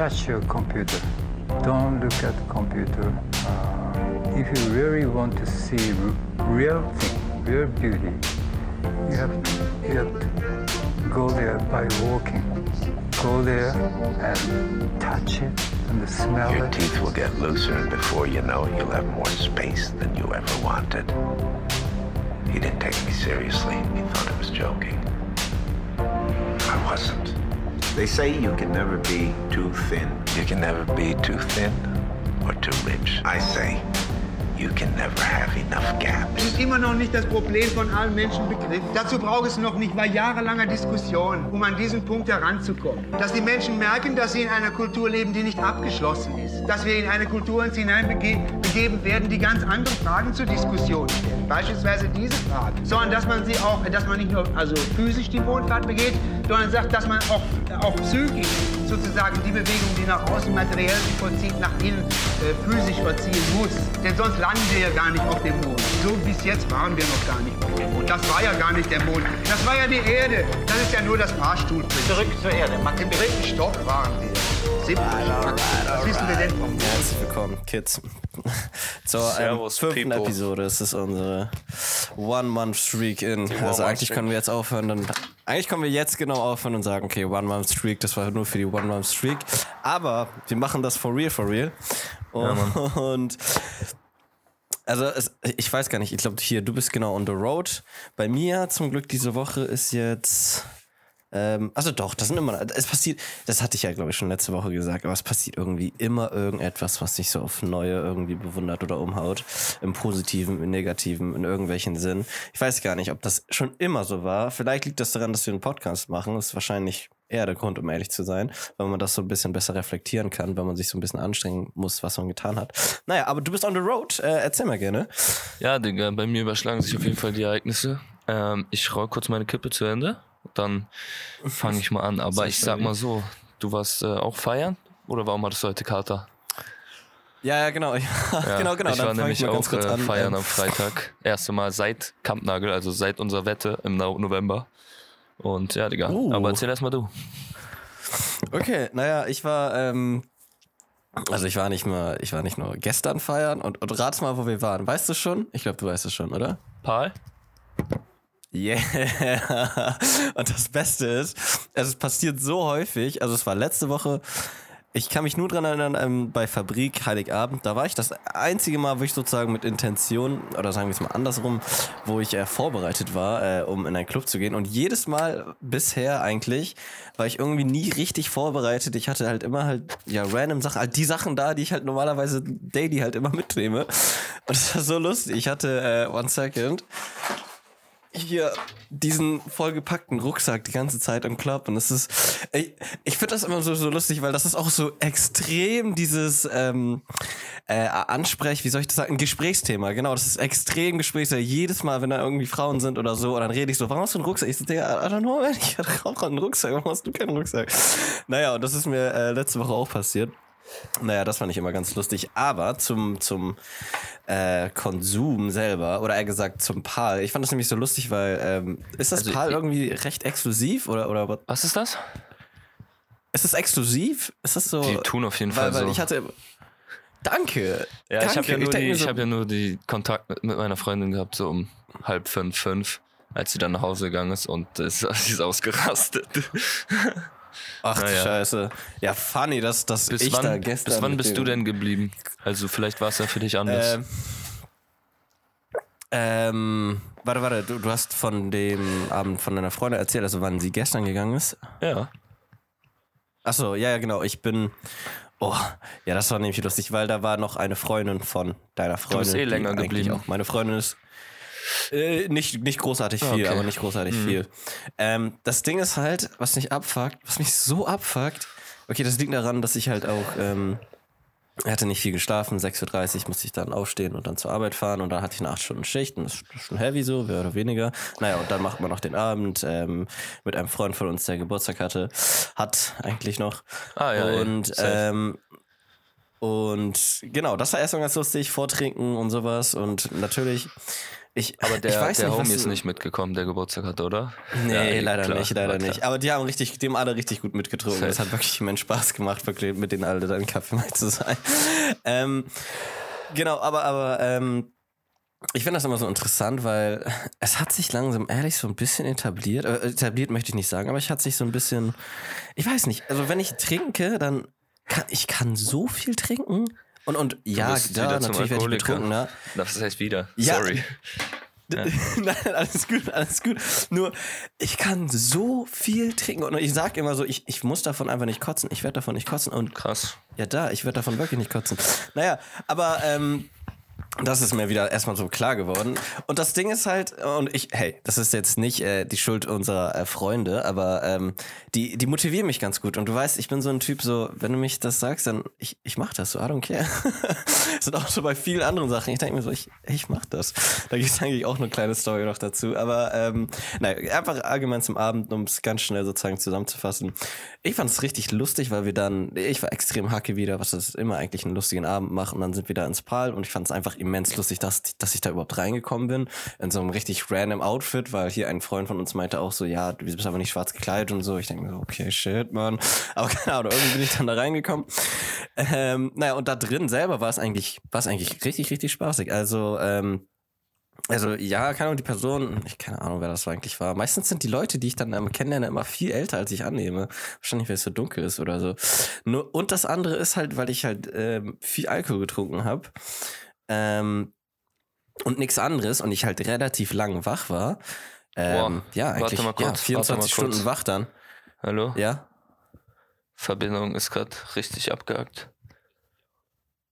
touch your computer. Don't look at the computer. Uh, if you really want to see real thing, real beauty, you have, you have to go there by walking. Go there and touch it and smell Your it. teeth will get looser, and before you know it, you'll have more space than you ever wanted. He didn't take me seriously. He thought I was joking. I wasn't. They say you can never be too thin. You can never be too thin or too rich. I say you can never have enough Das gaps. ist immer noch nicht das Problem von allen Menschen begriffen. Dazu braucht es noch nicht mal jahrelanger Diskussion, um an diesen Punkt heranzukommen. Dass die Menschen merken, dass sie in einer Kultur leben, die nicht abgeschlossen ist. Dass wir in eine Kultur uns hineinbegeben werden, die ganz andere Fragen zur Diskussion stellt. Beispielsweise diese Frage. Sondern dass man sie auch, dass man nicht nur also physisch die Wohlfahrt begeht, sondern sagt, dass man auch, auch psychisch sozusagen die Bewegung, die nach außen materiell sich vollzieht, nach innen äh, physisch vollziehen muss. Denn sonst landen wir ja gar nicht auf dem Mond. So bis jetzt waren wir noch gar nicht auf dem Mond. Das war ja gar nicht der Mond. Das war ja die Erde. Das ist ja nur das Fahrstuhlprinzip. Zurück zur Erde. Max Im dritten Stock waren wir. Stock. Was wissen wir denn vom Mond? Herzlich willkommen, Kids, zur ähm, Servus, fünften People. Episode. Es ist unsere One-Month-Streak in. Also eigentlich können wir jetzt aufhören, dann. Eigentlich können wir jetzt genau aufhören und sagen, okay, One-Month-Streak, das war nur für die One-Month-Streak. Aber wir machen das for real, for real. Und. Also, es, ich weiß gar nicht, ich glaube, hier, du bist genau on the road. Bei mir zum Glück diese Woche ist jetzt. Ähm, also doch, das sind immer, es passiert, das hatte ich ja glaube ich schon letzte Woche gesagt, aber es passiert irgendwie immer irgendetwas, was sich so auf Neue irgendwie bewundert oder umhaut. Im Positiven, im Negativen, in irgendwelchen Sinn. Ich weiß gar nicht, ob das schon immer so war. Vielleicht liegt das daran, dass wir einen Podcast machen. Das ist wahrscheinlich eher der Grund, um ehrlich zu sein, weil man das so ein bisschen besser reflektieren kann, weil man sich so ein bisschen anstrengen muss, was man getan hat. Naja, aber du bist on the road. Äh, erzähl mal gerne. Ja, Digga, bei mir überschlagen sich auf jeden Fall die Ereignisse. Ähm, ich roll kurz meine Kippe zu Ende, dann fange ich mal an. Aber ich sag mal so, du warst äh, auch feiern? Oder warum hattest du heute Kater? Ja, ja, genau. Ja, Ja, genau, genau. Ich Dann war nämlich mal auch äh, feiern Ähm, am Freitag. Erste Mal seit Kampnagel, also seit unserer Wette im No- November. Und ja, Digga. Uh. Aber erzähl erst mal du. Okay, naja, ich war, ähm, also ich war nicht mal, ich war nicht nur gestern feiern und, und rat's mal, wo wir waren. Weißt du schon? Ich glaube, du weißt es schon, oder? Paul? Yeah. Und das Beste ist, es passiert so häufig, also es war letzte Woche, ich kann mich nur dran erinnern, ähm, bei Fabrik Heiligabend, da war ich das einzige Mal, wo ich sozusagen mit Intention, oder sagen wir es mal andersrum, wo ich äh, vorbereitet war, äh, um in einen Club zu gehen. Und jedes Mal bisher eigentlich war ich irgendwie nie richtig vorbereitet. Ich hatte halt immer halt, ja, random Sachen, halt die Sachen da, die ich halt normalerweise daily halt immer mitnehme. Und das war so lustig. Ich hatte, äh, one second, hier diesen vollgepackten Rucksack die ganze Zeit im Club und es ist ich, ich finde das immer so so lustig, weil das ist auch so extrem dieses ähm, äh, Ansprech, wie soll ich das sagen, ein Gesprächsthema. Genau, das ist extrem Gesprächsthema. Jedes Mal, wenn da irgendwie Frauen sind oder so, und dann rede ich so, warum hast du einen Rucksack? Ich so, Digga, I don't know, ich hatte auch einen Rucksack, warum hast du keinen Rucksack? Naja, und das ist mir äh, letzte Woche auch passiert. Naja, das fand ich immer ganz lustig. Aber zum, zum äh, Konsum selber, oder eher gesagt zum PAL, ich fand das nämlich so lustig, weil ähm, ist das Also PAL irgendwie recht exklusiv oder, oder was? Was ist das? Ist das exklusiv? Ist das so? Die tun auf jeden weil, Fall weil so. ich hatte. Danke. Ja, Danke. ich habe ja, nur denk die- mir ich so- hab ja nur die Kontakt mit, mit meiner Freundin gehabt, so um halb fünf, fünf, als sie dann nach Hause gegangen ist und äh, sie ist ausgerastet. Ach du Naja. Scheiße. Ja, funny, dass, dass Bis ich da wann, gestern. bis wann bist du denn geblieben? Also vielleicht war es ja für dich anders. Ähm, ähm, warte, warte, du, du hast von dem Abend von deiner Freundin erzählt, also wann sie gestern gegangen ist. ja. Achso, ja, ja, genau. Ich bin. Oh, ja, das war nämlich lustig, weil da war noch eine Freundin von deiner Freundin. bist eh länger geblieben. Auch meine Freundin ist. Äh, nicht, nicht großartig viel, Okay. aber nicht großartig viel. Ähm, das Ding ist halt, was mich abfuckt, was mich so abfuckt. Okay, das liegt daran, dass ich halt auch. Ähm, hatte nicht viel geschlafen, 6.30 Uhr musste ich dann aufstehen und dann zur Arbeit fahren und dann hatte ich eine 8-Stunden-Schicht und das ist schon heavy so, mehr oder weniger. Naja, und dann macht man noch den Abend ähm, mit einem Freund von uns, der Geburtstag hatte. Hat eigentlich noch. Ah, ja, ja, Und, safe. ähm, und genau, das war erstmal ganz lustig, Vortrinken und sowas. Und natürlich Ich, Aber der, ich weiß der nicht, Homie ist nicht mitgekommen, der Geburtstag hatte, oder? Nee, Ja, leider klar, nicht, leider nicht. Aber die haben richtig, die haben alle richtig gut mitgetrunken. Es hat wirklich immense Spaß gemacht, wirklich mit denen alle dann Kaffee mal zu sein. Ähm, genau, aber, aber ähm, ich finde das immer so interessant, weil es hat sich langsam ehrlich so ein bisschen etabliert. Äh, etabliert möchte ich nicht sagen, aber ich hat sich so ein bisschen, ich weiß nicht, also wenn ich trinke, dann kann ich kann so viel trinken. Und, und ja, da, natürlich werde ich betrunken, ne? Das heißt wieder. Ja. Sorry. Ja. Nein, alles gut, alles gut. Nur, ich kann so viel trinken und ich sag immer so, ich, ich muss davon einfach nicht kotzen. Ich werde davon nicht kotzen und Krass. ja, da, ich werde davon wirklich nicht kotzen. Naja, aber ähm, das ist mir wieder erstmal so klar geworden. Und das Ding ist halt, und ich, hey, das ist jetzt nicht äh, die Schuld unserer äh, Freunde, aber ähm, die, die motivieren mich ganz gut. Und du weißt, ich bin so ein Typ, so, wenn du mich das sagst, dann ich, ich mach das so, I don't care. das sind auch so bei vielen anderen Sachen. Ich denke mir so, ich, ich mach das. Da gibt es eigentlich auch eine kleine Story noch dazu. Aber ähm, nein, einfach allgemein zum Abend, um es ganz schnell sozusagen zusammenzufassen. Ich fand es richtig lustig, weil wir dann, ich war extrem hacke wieder, was das immer eigentlich einen lustigen Abend macht. Und dann sind wir da ins Pal und ich fand es einfach immens lustig, dass, dass ich da überhaupt reingekommen bin. In so einem richtig random Outfit, weil hier ein Freund von uns meinte auch so, ja, du bist aber nicht schwarz gekleidet und so. Ich denke mir so, okay, shit, man. Aber keine Ahnung, irgendwie bin ich dann da reingekommen. Ähm, naja, und da drin selber war es eigentlich, war es eigentlich richtig, richtig spaßig. Also, ähm, also ja, keine Ahnung, die Person, ich keine Ahnung, wer das eigentlich war. Meistens sind die Leute, die ich dann ähm, kennenlerne, immer viel älter, als ich annehme. Wahrscheinlich, weil es so dunkel ist oder so. Nur, und das andere ist halt, weil ich halt ähm, viel Alkohol getrunken habe ähm, und nichts anderes und ich halt relativ lang wach war. Ähm, Boah, ja, warte eigentlich mal ja, kurz, warte 24 mal Stunden kurz. wach dann. Hallo? Ja. Verbindung ist gerade richtig abgehakt.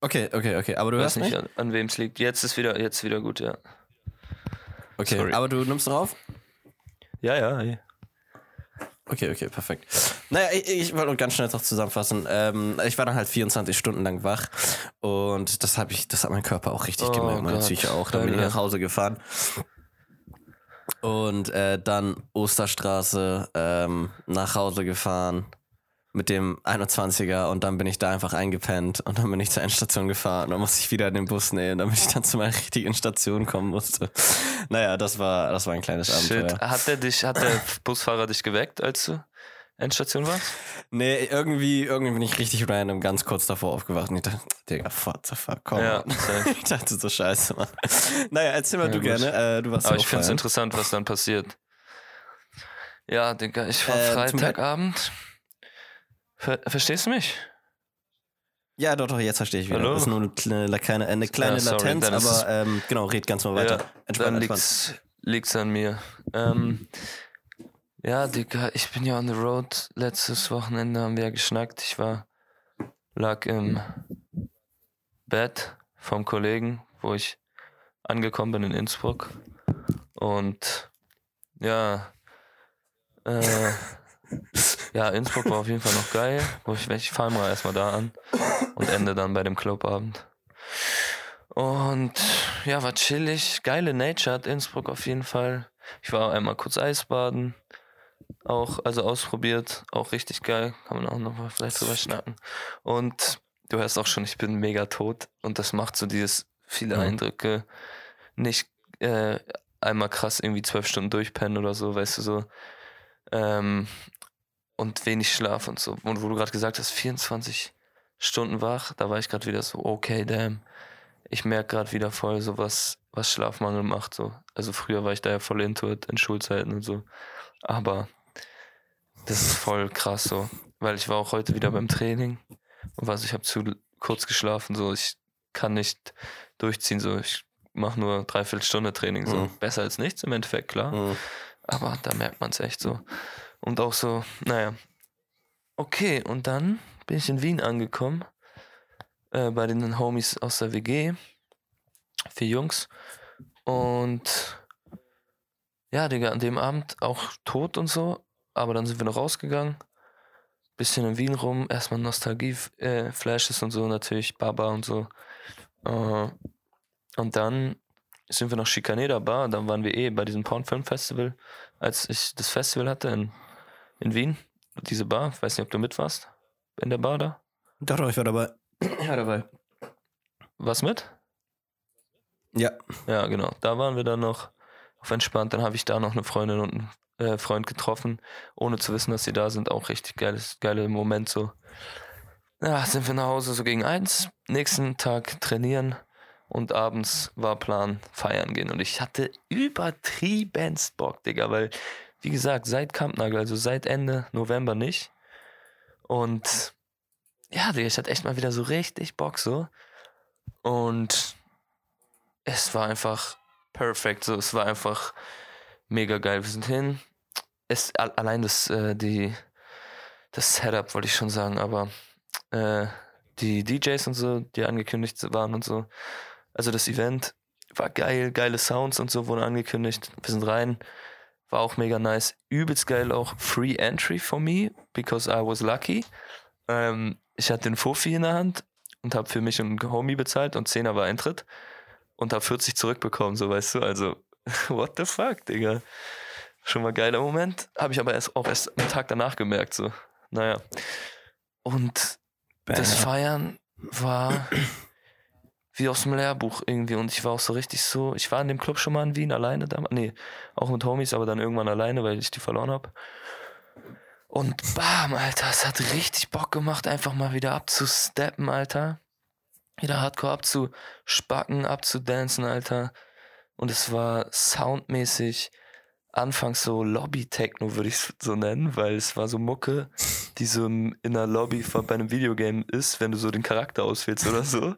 Okay, okay, okay. Aber du Ich hörst weiß nicht, mich? an, an wem es liegt. Jetzt ist wieder, jetzt wieder gut, ja. Okay, sorry. aber du nimmst drauf? Ja, ja. ey. Okay, okay, perfekt. Naja, ich, ich wollte ganz schnell noch zusammenfassen. Ähm, ich war dann halt 24 Stunden lang wach und das habe ich, das hat mein Körper auch richtig Oh gemerkt, meine Psyche auch. Dann bin ich nach Hause gefahren. Und äh, dann Osterstraße ähm, nach Hause gefahren mit dem 21er und dann bin ich da einfach eingepennt und dann bin ich zur Endstation gefahren und dann musste ich wieder den Bus nehmen, damit ich dann zu meiner richtigen Station kommen musste. Naja, das war, das war ein kleines Abenteuer. Shit. Hat der dich, hat der Busfahrer dich geweckt, als du Endstation warst? Nee, irgendwie, irgendwie bin ich richtig random ganz kurz davor aufgewacht und ich dachte, Digga, what the fuck, komm. Ja, ich dachte so scheiße, Mann. Naja, erzähl mal Ja, du gut. gerne. Äh, du warst Aber ich finde es interessant, was dann passiert. Ja, Digga, ich war Äh, Freitagabend. Ver Verstehst du mich? Ja, doch, doch, jetzt verstehe ich wieder. Hallo? Das ist nur eine kleine, eine kleine Ja, sorry, Latenz, aber ähm, genau, red ganz mal weiter. Ja, entspannt, dann liegt's, liegt's an mir. Ähm, ja, Digga, ich bin ja on the road. Letztes Wochenende haben wir ja geschnackt. Ich war, lag im Bett vom Kollegen, wo ich angekommen bin in Innsbruck. Und ja, äh, ja, Innsbruck war auf jeden Fall noch geil. Ich, ich fahre mal erstmal da an und ende dann bei dem Clubabend. Und ja, war chillig. Geile Nature hat Innsbruck auf jeden Fall. Ich war einmal kurz Eisbaden. Auch, also ausprobiert. Auch richtig geil. Kann man auch noch mal vielleicht drüber schnacken. Und du hörst auch schon, ich bin mega tot. Und das macht so dieses viele Mhm. Eindrücke. Nicht äh, einmal krass irgendwie zwölf Stunden durchpennen oder so, weißt du so. Ähm, und wenig Schlaf und so. Und wo du gerade gesagt hast, 24 Stunden wach, da war ich gerade wieder so, okay, damn. Ich merke gerade wieder voll so was, was Schlafmangel macht. So. Also früher war ich da ja voll into it in Schulzeiten und so. Aber das ist voll krass so. Weil ich war auch heute wieder beim Training und was, ich habe zu kurz geschlafen. So, ich kann nicht durchziehen. So, ich mache nur dreiviertel Stunde Training. So. Mhm. Besser als nichts im Endeffekt, klar. Mhm. Aber da merkt man es echt so. Und auch so, naja. Okay, und dann bin ich in Wien angekommen. Äh, bei den Homies aus der WG. Vier Jungs. Und ja, Digga, an dem Abend auch tot und so. Aber dann sind wir noch rausgegangen. Bisschen in Wien rum. Erstmal Nostalgie-Flashes und so, natürlich. Baba und so. Äh, und dann sind wir nach Chicaneda Bar. Dann waren wir eh bei diesem Pornfilm Festival, als ich das Festival hatte in, in Wien. Diese Bar. Ich weiß nicht, ob du mit warst. In der Bar da. Doch, doch, ich war dabei. Ja, dabei. Was mit? Ja. Ja, genau. Da waren wir dann noch auf entspannt. Dann habe ich da noch eine Freundin und einen äh, Freund getroffen, ohne zu wissen, dass sie da sind. Auch richtig geiles, geiler Moment so. Ja, sind wir nach Hause so gegen eins. Nächsten Tag trainieren und abends war Plan feiern gehen. Und ich hatte übertriebenst Bock, Digga, weil, wie gesagt, seit Kampnagel, also seit Ende November nicht. Und ja, ich hatte echt mal wieder so richtig Bock so. Und es war einfach perfekt. So, es war einfach mega geil. Wir sind hin. Es, allein das, äh, die, das Setup wollte ich schon sagen, aber äh, die DJs und so, die angekündigt waren und so. Also das Event war geil, geile Sounds und so wurden angekündigt. Wir sind rein. War auch mega nice. Übelst geil auch Free Entry for me, because I was lucky. Ähm, ich hatte den Fofi in der Hand und habe für mich einen Homie bezahlt und 10er war Eintritt und habe 40 zurückbekommen, so weißt du. Also, what the fuck, Digga. Schon mal geiler Moment. Habe ich aber erst auch erst einen Tag danach gemerkt, so. Naja. Und das Feiern war wie aus dem Lehrbuch irgendwie und ich war auch so richtig so, ich war in dem Club schon mal in Wien alleine damals, nee, auch mit Homies, aber dann irgendwann alleine, weil ich die verloren habe. Und bam, Alter, es hat richtig Bock gemacht, einfach mal wieder abzusteppen, Alter. Wieder hardcore abzuspacken, abzudancen, Alter. Und es war soundmäßig anfangs so Lobby-Techno, würde ich es so nennen, weil es war so Mucke, die so in einer Lobby von, bei einem Videogame ist, wenn du so den Charakter auswählst oder so.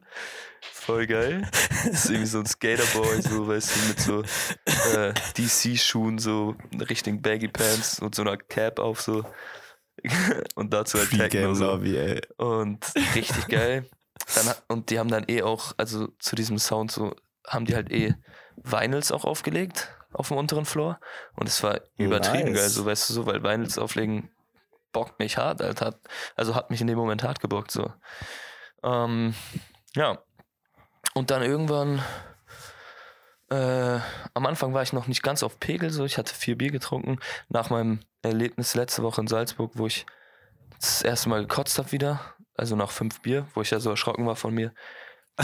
Voll geil. Das ist irgendwie so ein Skaterboy, so, weißt du, mit so äh, DC-Schuhen, so Richtung Baggy Pants und so einer Cap auf, so. Und dazu halt Techno, so. Lobby, ey. Und richtig geil. Dann, und die haben dann eh auch, also zu diesem Sound so, haben die halt eh Vinyls auch aufgelegt auf dem unteren Floor. Und es war übertrieben Nice. geil, so weißt du so, weil Vinyls auflegen bockt mich hart, Alter. Also hat mich in dem Moment hart gebockt, so. Ähm, ja. Und dann irgendwann, äh, am Anfang war ich noch nicht ganz auf Pegel, so. Ich hatte vier Bier getrunken. Nach meinem Erlebnis letzte Woche in Salzburg, wo ich das erste Mal gekotzt habe wieder, also nach fünf Bier, wo ich ja so erschrocken war von mir,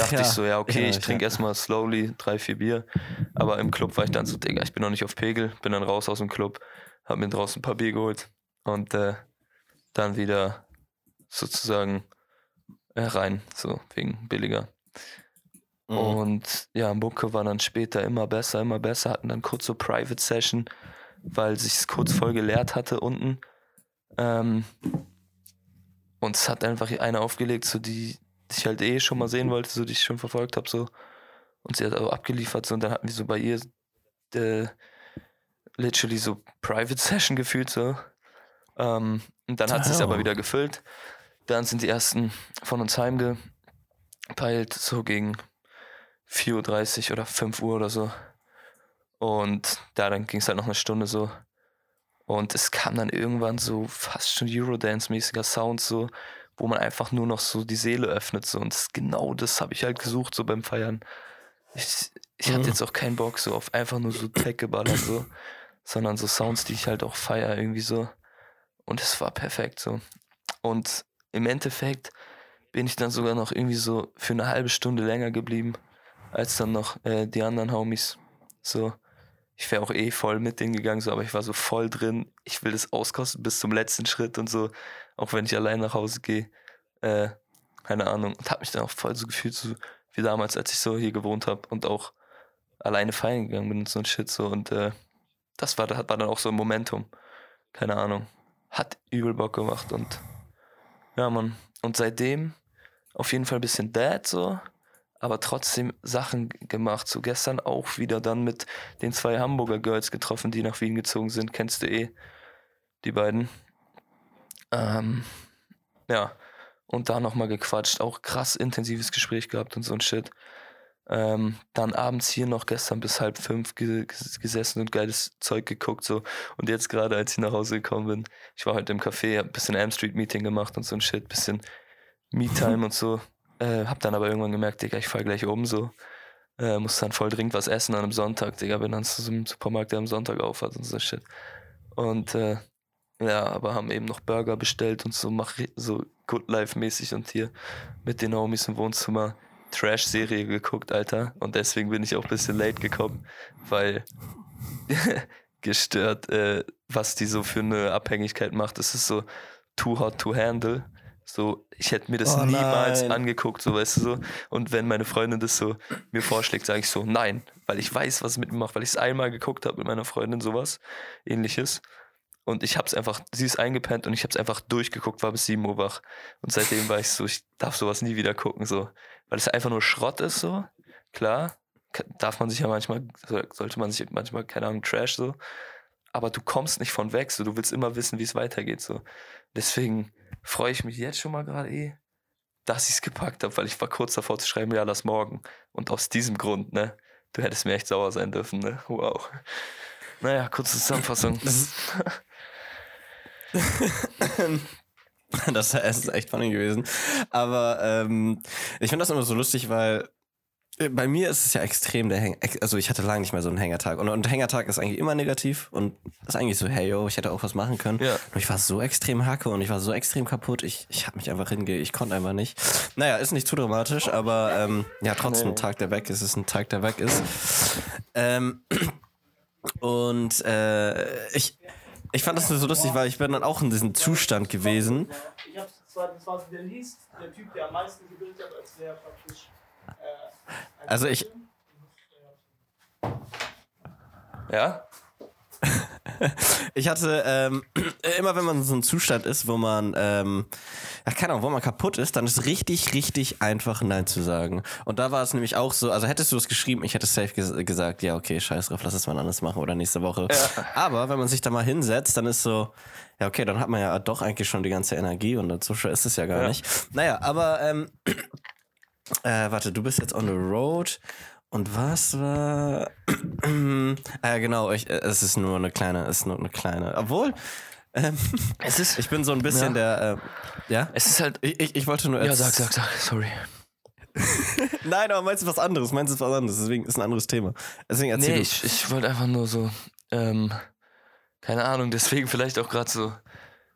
dachte ja. ich so, ja, okay, Ja, ich ja. trinke erstmal slowly drei, vier Bier. Aber im Club war ich dann so, Digga, ich bin noch nicht auf Pegel, bin dann raus aus dem Club, hab mir draußen ein paar Bier geholt und äh, dann wieder sozusagen äh, rein, so wegen billiger. Mhm. Und ja, Mucke war dann später immer besser, immer besser, hatten dann kurz so Private Session, weil sich's kurz voll geleert hatte unten. Ähm, und es hat einfach eine aufgelegt, so die, die ich halt eh schon mal sehen wollte, so die ich schon verfolgt habe, so. Und sie hat auch abgeliefert, so und dann hatten wir so bei ihr äh, literally so Private Session gefühlt, so. Ähm, und dann hat sie es aber wieder gefüllt. Dann sind die ersten von uns heimgepeilt, so gegen 4.30 Uhr oder 5 Uhr oder so. Und da dann ging es halt noch eine Stunde so. Und es kam dann irgendwann so fast schon Eurodance-mäßiger Sound, so, wo man einfach nur noch so die Seele öffnet. So. Und das, genau das habe ich halt gesucht, so beim Feiern. Ich, ich hatte jetzt auch keinen Bock so auf einfach nur so Tech geballert, so, sondern so Sounds, die ich halt auch feier, irgendwie so. Und es war perfekt so. Und im Endeffekt bin ich dann sogar noch irgendwie so für eine halbe Stunde länger geblieben, als dann noch äh, die anderen Homies. So, ich wäre auch eh voll mit denen gegangen, so, aber ich war so voll drin. Ich will das auskosten bis zum letzten Schritt und so, auch wenn ich allein nach Hause gehe. Äh, keine Ahnung. Und hab mich dann auch voll so gefühlt, so wie damals, als ich so hier gewohnt habe und auch alleine feiern gegangen bin und so ein Shit so. Und äh, das war, war dann auch so ein Momentum. Keine Ahnung. Hat übel Bock gemacht und ja, Mann. Und seitdem auf jeden Fall ein bisschen Dad so, aber trotzdem Sachen gemacht. So gestern auch wieder dann mit den zwei Hamburger Girls getroffen, die nach Wien gezogen sind. Kennst du eh die beiden? Ähm, ja. Und da nochmal gequatscht. Auch krass intensives Gespräch gehabt und so ein Shit. Ähm, dann abends hier noch gestern bis halb fünf ge ges- gesessen und geiles Zeug geguckt. so Und jetzt gerade, als ich nach Hause gekommen bin, ich war heute im Café, hab ein bisschen Am Street Meeting gemacht und so ein Shit, bisschen Me-Time und so. Äh, hab dann aber irgendwann gemerkt, Digga, ich fahr gleich um so. Äh, muss dann voll dringend was essen an einem Sonntag, Digga. Bin dann zu so einem Supermarkt, der am Sonntag aufhat und so Shit. Und äh, ja, aber haben eben noch Burger bestellt und so, mach so Good Life-mäßig und hier mit den Homies im Wohnzimmer Trash-Serie geguckt, Alter. Und deswegen bin ich auch ein bisschen late gekommen, weil gestört, äh, was die so für eine Abhängigkeit macht. Das ist so too hot to handle. So, ich hätte mir das Oh niemals nein. angeguckt, so weißt du so. Und wenn meine Freundin das so mir vorschlägt, sage ich so, nein, weil ich weiß, was es mit mir macht, weil ich es einmal geguckt habe mit meiner Freundin, sowas, ähnliches. Und ich habe es einfach, sie ist eingepennt und ich habe es einfach durchgeguckt, war bis 7 Uhr wach. Und seitdem war ich so, ich darf sowas nie wieder gucken, so. Weil es einfach nur Schrott ist, so. Klar, darf man sich ja manchmal, so- sollte man sich manchmal, keine Ahnung, Trash, so. Aber du kommst nicht von weg, so. Du willst immer wissen, wie es weitergeht, so. Deswegen freue ich mich jetzt schon mal gerade eh, dass ich es gepackt habe, weil ich war kurz davor zu schreiben, ja, lass morgen. Und aus diesem Grund, ne? Du hättest mir echt sauer sein dürfen, ne? Wow. Naja, kurze Zusammenfassung. Das ist echt funny gewesen. Aber ähm, ich finde das immer so lustig, weil äh, bei mir ist es ja extrem der Hänger. Also ich hatte lange nicht mehr so einen Hängertag. Und, und Hängertag ist eigentlich immer negativ und ist eigentlich so, hey yo, ich hätte auch was machen können. Ja. Und ich war so extrem hacke und ich war so extrem kaputt. Ich, ich habe mich einfach hinge... Ich konnte einfach nicht. Naja, ist nicht zu dramatisch, aber ähm, ja, trotzdem ein Tag, der weg ist, ist ein Tag, der weg ist. Ähm, und äh, ich, ich fand das nur so lustig, weil ich bin dann auch in diesem Zustand gewesen. Ich hab's zwar, das war der liest, der Typ, der am meisten gebildet hat, als der praktisch. Äh, als Also ich- Ja? Ich hatte ähm, immer, wenn man in so einem Zustand ist, wo man, ähm, ja, keine Ahnung, wo man kaputt ist, dann ist richtig, richtig einfach Nein zu sagen. Und da war es nämlich auch so, also hättest du es geschrieben, ich hätte safe ges gesagt, ja, okay, scheiß drauf, lass es mal anders machen oder nächste Woche. Aber wenn man sich da mal hinsetzt, dann ist so, ja, okay, dann hat man ja doch eigentlich schon die ganze Energie und so schwer ist es ja gar Ja. nicht. Naja, aber, ähm, äh, warte, du bist jetzt on the road. Und was war. ah, ja, genau, ich, äh, es ist nur eine kleine, es ist nur eine kleine. Obwohl, ähm, Es ist. ich bin so ein bisschen der. Äh, ja? Es ist halt. Ich, ich, ich wollte nur. Ja, sag, sag, sag, sorry. Nein, aber meinst du was anderes? Meinst du was anderes? Deswegen ist ein anderes Thema. Deswegen erzähl Nee, du. ich, ich wollte einfach nur so, ähm, keine Ahnung, deswegen vielleicht auch gerade so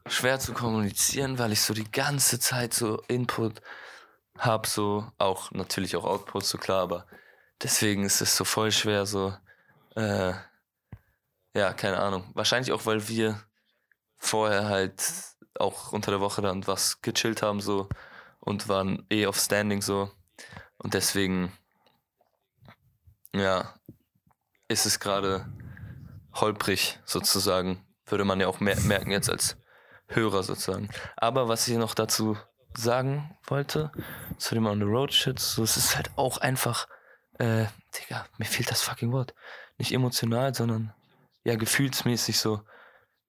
schwer zu kommunizieren, weil ich so die ganze Zeit so Input hab, so auch natürlich auch Output, so klar, aber deswegen ist es so voll schwer, so, äh, ja, keine Ahnung. Wahrscheinlich auch, weil wir vorher halt auch unter der Woche dann was gechillt haben, so und waren eh auf Standing so und deswegen, ja, ist es gerade holprig sozusagen, würde man ja auch mer merken jetzt als Hörer sozusagen. Aber was ich noch dazu sagen wollte, zu dem On the Road Shit, so, es ist halt auch einfach, äh, Digga, mir fehlt das fucking Wort. Nicht emotional, sondern ja, gefühlsmäßig so,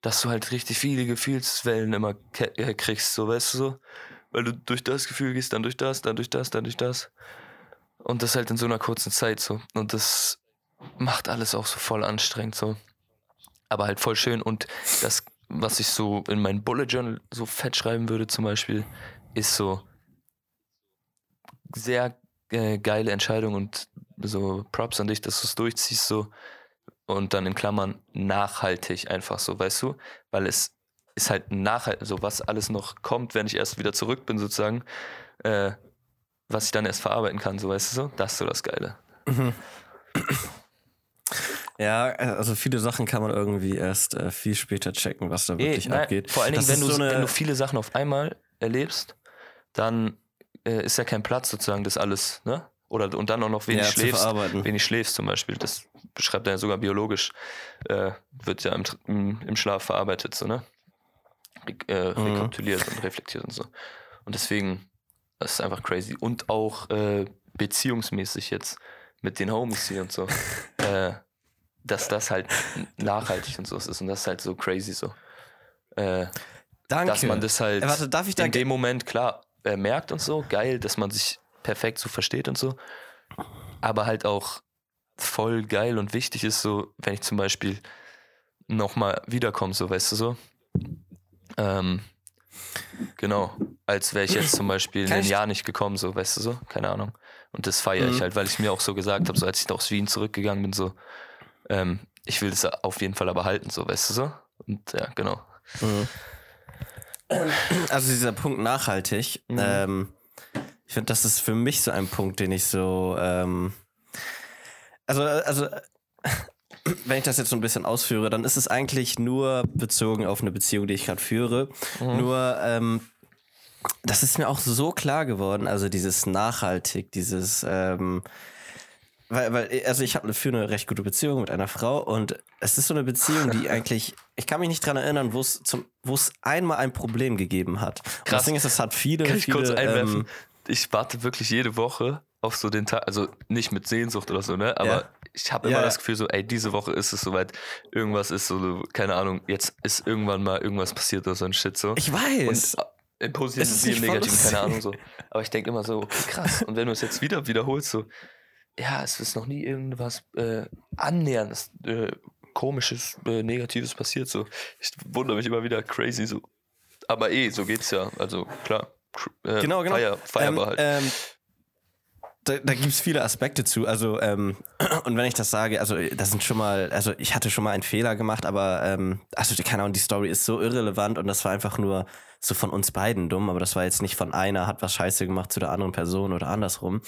dass du halt richtig viele Gefühlswellen immer äh, kriegst, so, weißt du so? Weil du durch das Gefühl gehst, dann durch das, dann durch das, dann durch das. Und das halt in so einer kurzen Zeit so. Und das macht alles auch so voll anstrengend so. Aber halt voll schön. Und das, was ich so in mein Bullet Journal so fett schreiben würde zum Beispiel, ist so sehr äh, geile Entscheidung und so Props an dich, dass du es durchziehst so. Und dann in Klammern nachhaltig einfach so, weißt du? Weil es ist halt nachhaltig, so was alles noch kommt, wenn ich erst wieder zurück bin sozusagen, äh, was ich dann erst verarbeiten kann, so weißt du so? Das ist so das Geile. Ja, also viele Sachen kann man irgendwie erst äh, viel später checken, was da Eh, wirklich nein, abgeht. Vor allen Dingen, wenn du, so eine- wenn du viele Sachen auf einmal erlebst, dann äh, ist ja kein Platz sozusagen, das alles, ne? Oder und dann auch noch wenig Ja, schläfst. Wenig schläfst zum Beispiel, das beschreibt er ja sogar biologisch, äh, wird ja im, im, im Schlaf verarbeitet, so, ne? Re äh, Mhm. rekapituliert und reflektiert und so. Und deswegen, das ist einfach crazy. Und auch äh, beziehungsmäßig jetzt mit den Homies hier und so. äh, dass das halt nachhaltig und so ist und das ist halt so crazy so. Äh, Danke. dass man das halt Äh, warte, darf ich da in dem Moment klar äh, merkt und so, geil, dass man sich perfekt so versteht und so. Aber halt auch voll geil und wichtig ist so, wenn ich zum Beispiel nochmal wiederkomme, so weißt du so. Ähm, genau, als wäre ich jetzt zum Beispiel in Kann ein Jahr nicht gekommen, so weißt du so, keine Ahnung. Und das feiere ich Mhm. halt, weil ich mir auch so gesagt habe, so als ich da aus Wien zurückgegangen bin, so, ähm, ich will das auf jeden Fall aber halten, so weißt du so. Und ja, genau. Also dieser Punkt nachhaltig. Mhm. Ähm, Ich finde, das ist für mich so ein Punkt, den ich so, ähm, also, also, wenn ich das jetzt so ein bisschen ausführe, dann ist es eigentlich nur bezogen auf eine Beziehung, die ich gerade führe. Nur, ähm, das ist mir auch so klar geworden, also dieses nachhaltig, dieses, ähm, weil, weil, also ich habe für eine recht gute Beziehung mit einer Frau und es ist so eine Beziehung, die eigentlich, ich kann mich nicht dran erinnern, wo es zum, wo es einmal ein Problem gegeben hat. Und das Krass. Ding ist, es hat viele, Kann ich viele, kurz einwerfen? ähm, ich warte wirklich jede Woche auf so den Tag, also nicht mit Sehnsucht oder so, ne? Aber Ja. ich habe immer Ja, das. Gefühl, so, ey, diese Woche ist es soweit, irgendwas ist so, keine Ahnung, jetzt ist irgendwann mal irgendwas passiert oder so ein Shit so. ich weiß. Und äh, im Positiven wie im Negativen, keine. Ahnung so. Aber ich denke immer so, okay, krass. Und wenn du es jetzt wieder wiederholst, so, ja, es ist noch nie irgendwas äh, annähernd äh, komisches, äh, negatives passiert. So, ich wundere mich immer wieder crazy so. Aber eh, so geht's ja. Also klar. Äh, Genau, genau. Feier, feierbar halt. Ähm, da, da gibt es viele Aspekte zu. Also, ähm, und wenn ich das sage, also das sind schon mal, also ich hatte schon mal einen Fehler gemacht, aber ähm, also keine Ahnung, die Story ist so irrelevant und das war einfach nur so von uns beiden dumm, aber das war jetzt nicht von einer hat was Scheiße gemacht zu der anderen Person oder andersrum.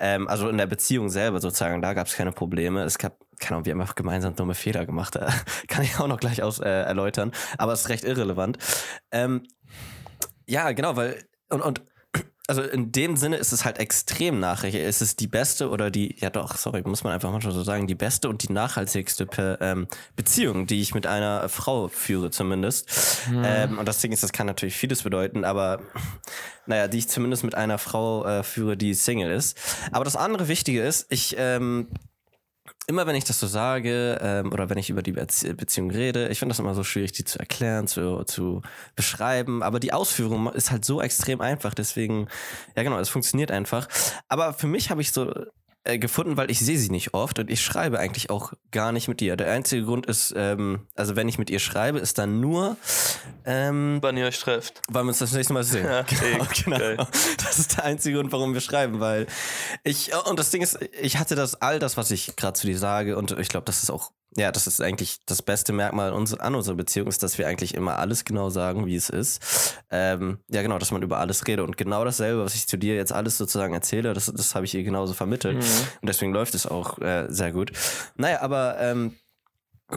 Ähm, also in der Beziehung selber sozusagen, da gab es keine Probleme. Es gab, keine Ahnung, wir haben einfach gemeinsam dumme Fehler gemacht. Kann ich auch noch gleich aus, äh, erläutern, aber es ist recht irrelevant. Ähm, ja, genau, weil und, und also in dem Sinne ist es halt extrem nachhaltig. Es ist die beste oder die, ja doch, sorry, muss man einfach manchmal so sagen, die beste und die nachhaltigste Pe ähm, Beziehung, die ich mit einer Frau führe zumindest. Ähm, und das Ding ist, das kann natürlich vieles bedeuten, aber naja, die ich zumindest mit einer Frau äh, führe, die Single ist. Aber das andere Wichtige ist, ich ähm, immer wenn ich das so sage ähm, oder wenn ich über die Bezie Beziehung rede, ich finde das immer so schwierig, die zu erklären, zu, zu beschreiben. Aber die Ausführung ist halt so extrem einfach. Deswegen, ja genau, es funktioniert einfach. Aber für mich habe ich so äh, gefunden, weil ich sehe sie nicht oft und ich schreibe eigentlich auch gar nicht mit ihr. Der einzige Grund ist, ähm, also wenn ich mit ihr schreibe, ist dann nur, ähm, Wann ihr euch trefft. weil wir uns das nächste Mal sehen. Ja, genau, ey, genau. geil. Das ist der einzige Grund, warum wir schreiben, weil ich, und das Ding ist, ich hatte das, all das, was ich gerade zu dir sage, und ich glaube, das ist auch, ja, das ist eigentlich das beste Merkmal uns, an unserer Beziehung, ist, dass wir eigentlich immer alles genau sagen, wie es ist. Ähm, ja, genau, dass man über alles redet. Und genau dasselbe, was ich zu dir jetzt alles sozusagen erzähle, das, das habe ich ihr genauso vermittelt. Und deswegen läuft es auch äh, sehr gut. Naja, aber ähm,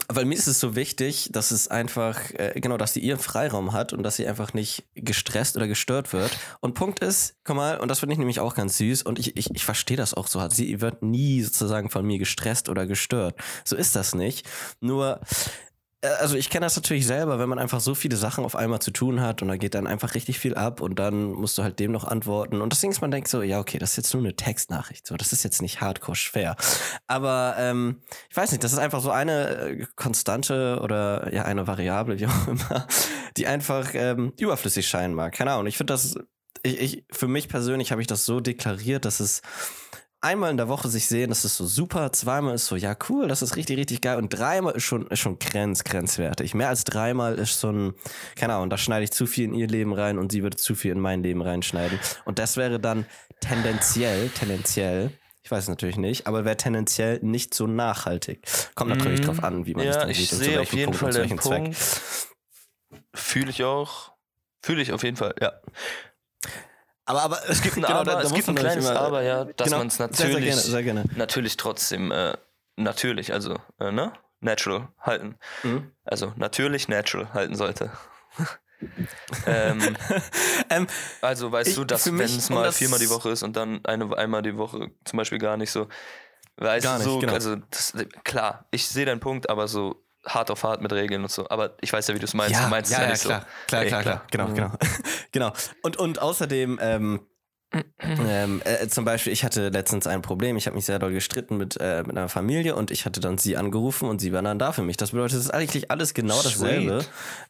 weil mir ist es so wichtig, dass es einfach, äh, genau, dass sie ihren Freiraum hat und dass sie einfach nicht gestresst oder gestört wird. Und Punkt ist, guck mal, und das finde ich nämlich auch ganz süß und ich, ich, ich verstehe das auch so hat. Sie wird nie sozusagen von mir gestresst oder gestört. So ist das nicht. Nur, also ich kenne das natürlich selber, wenn man einfach so viele Sachen auf einmal zu tun hat und da geht dann einfach richtig viel ab und dann musst du halt dem noch antworten. Und Ding ist, man denkt so, ja, okay, das ist jetzt nur eine Textnachricht. So, das ist jetzt nicht hardcore schwer. Aber ähm, ich weiß nicht, das ist einfach so eine äh, Konstante oder ja, eine Variable, wie auch immer, die einfach ähm, überflüssig scheinen mag. Keine Ahnung. Ich finde das, ich, ich, für mich persönlich habe ich das so deklariert, dass es einmal in der Woche sich sehen, das ist so super, zweimal ist so, ja cool, das ist richtig, richtig geil und dreimal ist schon, ist schon grenz, grenzwertig. Mehr als dreimal ist so ein, keine Ahnung, da schneide ich zu viel in ihr Leben rein und sie würde zu viel in mein Leben reinschneiden. Und das wäre dann tendenziell, tendenziell, ich weiß es natürlich nicht, aber wäre tendenziell nicht so nachhaltig. Kommt natürlich drauf an, wie man es Ja, dann ich sieht und zu welchem jeden Punkt Fall und zu welchem Zweck. Fühle ich auch. Fühle ich auf jeden Fall, ja. Aber, aber es gibt Ein Aber, es gibt ein kleines Aber, ja, dass Genau. man es Sehr, sehr natürlich, gerne, sehr gerne. natürlich trotzdem, äh, natürlich, also, äh, ne? Natural halten. Mhm. Also, natürlich natural halten sollte. ähm, Ähm, also, weißt ich- du, dass wenn es mal viermal die Woche ist und dann eine, einmal die Woche zum Beispiel gar nicht so, weißt Gar du, nicht, so, genau. also, das, klar, ich sehe deinen Punkt, aber so hart auf hart mit Regeln und so. Aber ich weiß ja, wie du es meinst. du meinst es ja, nicht klar, so. klar, Ey, klar, klar, genau, Mhm. genau, genau. Und und außerdem ähm, ähm, äh, zum Beispiel, ich hatte letztens ein Problem. Ich habe mich sehr doll gestritten mit, äh, mit einer Familie und ich hatte dann sie angerufen und sie war dann da für mich. Das bedeutet, es ist eigentlich alles genau dasselbe.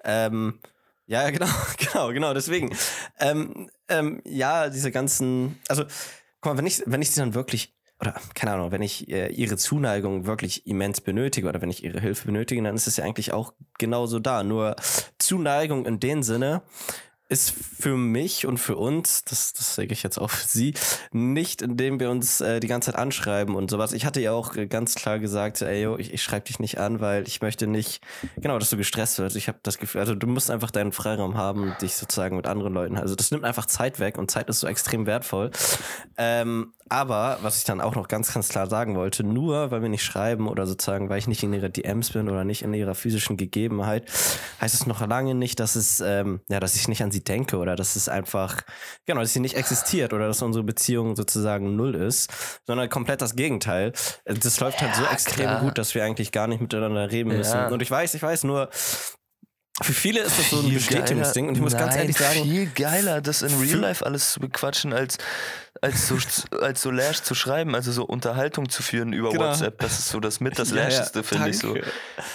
Ähm, ja, ja, genau, genau, genau. Deswegen, ähm, ähm, ja, diese ganzen, also, guck mal, wenn ich, wenn ich sie dann wirklich oder keine Ahnung, wenn ich äh, ihre Zuneigung wirklich immens benötige oder wenn ich ihre Hilfe benötige, dann ist es ja eigentlich auch genauso da. Nur Zuneigung in dem Sinne, ist für mich und für uns, das, das sage ich jetzt auch für Sie, nicht, indem wir uns äh, die ganze Zeit anschreiben und sowas. Ich hatte ja auch äh, ganz klar gesagt, ey, yo, ich, ich schreibe dich nicht an, weil ich möchte nicht, genau, dass du gestresst wirst. Ich habe das Gefühl, also du musst einfach deinen Freiraum haben, dich sozusagen mit anderen Leuten. Also das nimmt einfach Zeit weg und Zeit ist so extrem wertvoll. Ähm, aber, was ich dann auch noch ganz, ganz klar sagen wollte, nur weil wir nicht schreiben oder sozusagen, weil ich nicht in ihrer DMs bin oder nicht in ihrer physischen Gegebenheit, heißt es noch lange nicht, dass es, ähm, ja, dass ich nicht an sie denke oder dass es einfach, genau, dass sie nicht existiert oder dass unsere Beziehung sozusagen null ist, sondern komplett das Gegenteil. Das läuft halt so Ja, extrem klar. gut, dass wir eigentlich gar nicht miteinander reden Ja. müssen. Und ich weiß, ich weiß, nur für viele ist das so ein Bestätigungsding und ich muss ganz Nein, ehrlich sagen, viel geiler, das in Real Life alles zu bequatschen, als, als so, als so Lash zu schreiben, also so Unterhaltung zu führen über Genau. WhatsApp. Das ist so das mit das Ja, ja, Lasheste, finde ich so.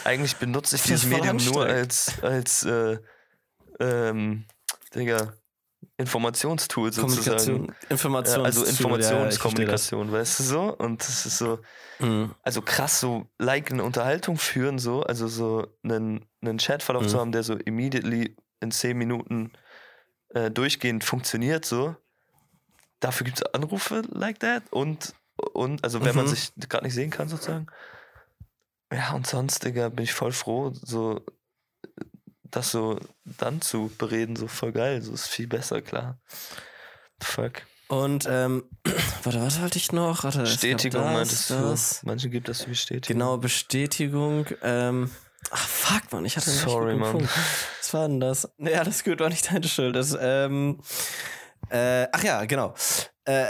Eigentlich benutze ich dieses Medium nur als, als äh, ähm, Digga, Informationstool sozusagen. Informations Ja, also Ja. Informationskommunikation, weißt du so? Und das ist so, Mhm. also krass, so like eine Unterhaltung führen, so, also so einen, einen Chatverlauf Mhm. zu haben, der so immediately in 10 Minuten äh, durchgehend funktioniert, so. Dafür gibt es Anrufe like that und, und also wenn man Mhm. sich gerade nicht sehen kann, sozusagen. Ja, und sonst, Digga, bin ich voll froh, so das so dann zu bereden, so voll geil, so ist viel besser, klar. Fuck. Und ähm, warte, was wollte ich noch? Warte, Bestätigung das, meintest das. du. Manche gibt das die Bestätigung. Genau, Bestätigung. Ähm, ach fuck, Mann, ich hatte richtig Sorry, Mann. Was war denn das? Nee, alles gut, war nicht deine Schuld. Das, ähm, äh, ach ja, genau. Äh,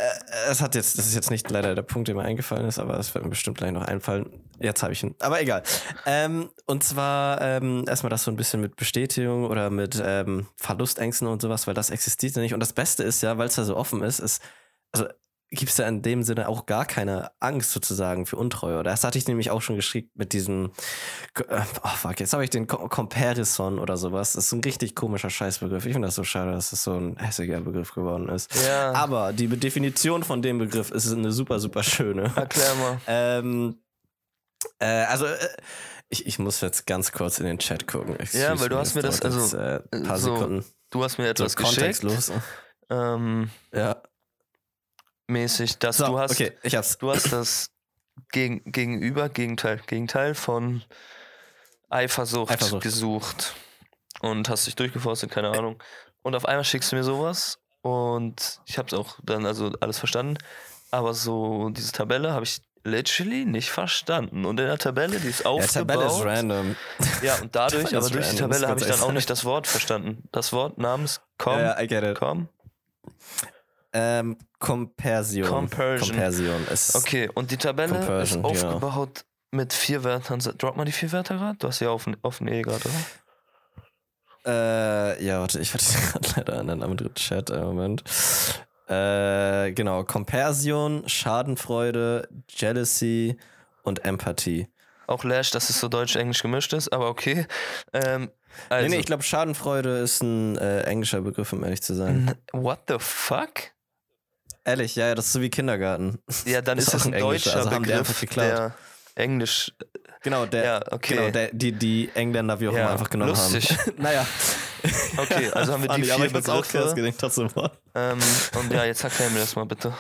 es hat jetzt, das ist jetzt nicht leider der Punkt, der mir eingefallen ist, aber es wird mir bestimmt gleich noch einfallen. Jetzt habe ich ihn. Aber egal. Ähm, und zwar ähm, erstmal das so ein bisschen mit Bestätigung oder mit ähm, Verlustängsten und sowas, weil das existiert ja nicht. Und das Beste ist ja, weil es da so offen ist, ist, also gibt es ja in dem Sinne auch gar keine Angst sozusagen für Untreue. Oder das hatte ich nämlich auch schon geschrieben mit diesem, äh, oh fuck, jetzt habe ich den Co- Comparison oder sowas. Das ist ein richtig komischer Scheißbegriff. Ich finde das so schade, dass das so ein hässiger Begriff geworden ist. Ja. Aber die Definition von dem Begriff ist eine super, super schöne. Erklär mal. Ähm, äh, also, äh, ich, ich muss jetzt ganz kurz in den Chat gucken. Ja, weil du hast mir das- also, jetzt, äh, ein paar so Sekunden. Du hast mir So etwas geschickt. kontextlos. Ähm, Ja. Mäßig, dass So, du hast, okay, ich hab's. du hast das gegen, Gegenüber, Gegenteil, Gegenteil von Eifersucht, Eifersucht. gesucht und hast dich durchgeforstet, keine Ahnung. Und auf einmal schickst du mir sowas und ich habe es auch dann also alles verstanden, aber so diese Tabelle habe ich literally nicht verstanden. Und in der Tabelle, die ist Ja, aufgebaut. Tabelle ist random. Ja, und dadurch, Tabelle aber durch die random, Tabelle das habe ich dann auch nicht das Wort verstanden. Das Wort namens Com. Ja, I get it. Com? Ähm, Compersion. Compersion. Compersion ist. Okay, und die Tabelle Compersion, ist aufgebaut mit vier Wörtern. Drop mal die vier Wörter gerade? Du hast ja auf, auf E gerade, oder? Äh, ja, warte, ich hatte gerade leider einen anderen Chat. Einen Moment. Äh, genau. Compersion, Schadenfreude, Jealousy und Empathie. Auch Lash, dass es so deutsch-englisch gemischt ist, aber okay. Ähm, also, nee, nee, ich glaube, Schadenfreude ist ein äh, englischer Begriff, um ehrlich zu sein. What the fuck? Ehrlich, ja, das ist so wie Kindergarten. Ja, dann Ist ist, auch ein deutscher also haben die Begriff, der Englisch. Genau, der, Ja, okay. genau der, die, die Engländer wie auch Ja, immer einfach genommen lustig. haben. naja. Okay, also haben wir die Funny, aber vier ich find's auch Begriffe. krass gedenkt, trotzdem mal. Ähm, und ja, jetzt erklär mir das mal bitte.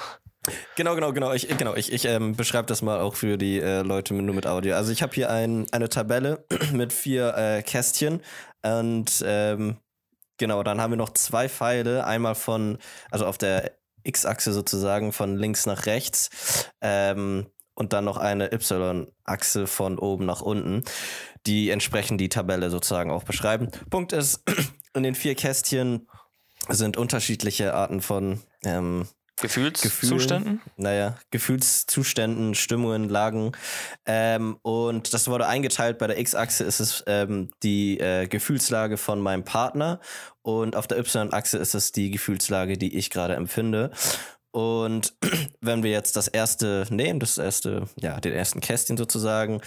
Genau, genau, genau. Ich, genau, ich, ich ähm, beschreibe das mal auch für die äh, Leute nur mit Audio. Also ich habe hier ein, eine Tabelle mit vier äh, Kästchen und ähm, genau, dann haben wir noch zwei Pfeile, einmal von, also auf der X-Achse sozusagen von links nach rechts ähm, und dann noch eine Y-Achse von oben nach unten, die entsprechend die Tabelle sozusagen auch beschreiben. Punkt ist, in den vier Kästchen sind unterschiedliche Arten von ähm, Gefühlszuständen? naja, Gefühlszuständen, Stimmungen, Lagen. Ähm, und das wurde eingeteilt. Bei der X-Achse ist es ähm, die äh, Gefühlslage von meinem Partner und auf der Y-Achse ist es die Gefühlslage, die ich gerade empfinde. Und wenn wir jetzt das erste nehmen, das erste, ja, den ersten Kästchen sozusagen,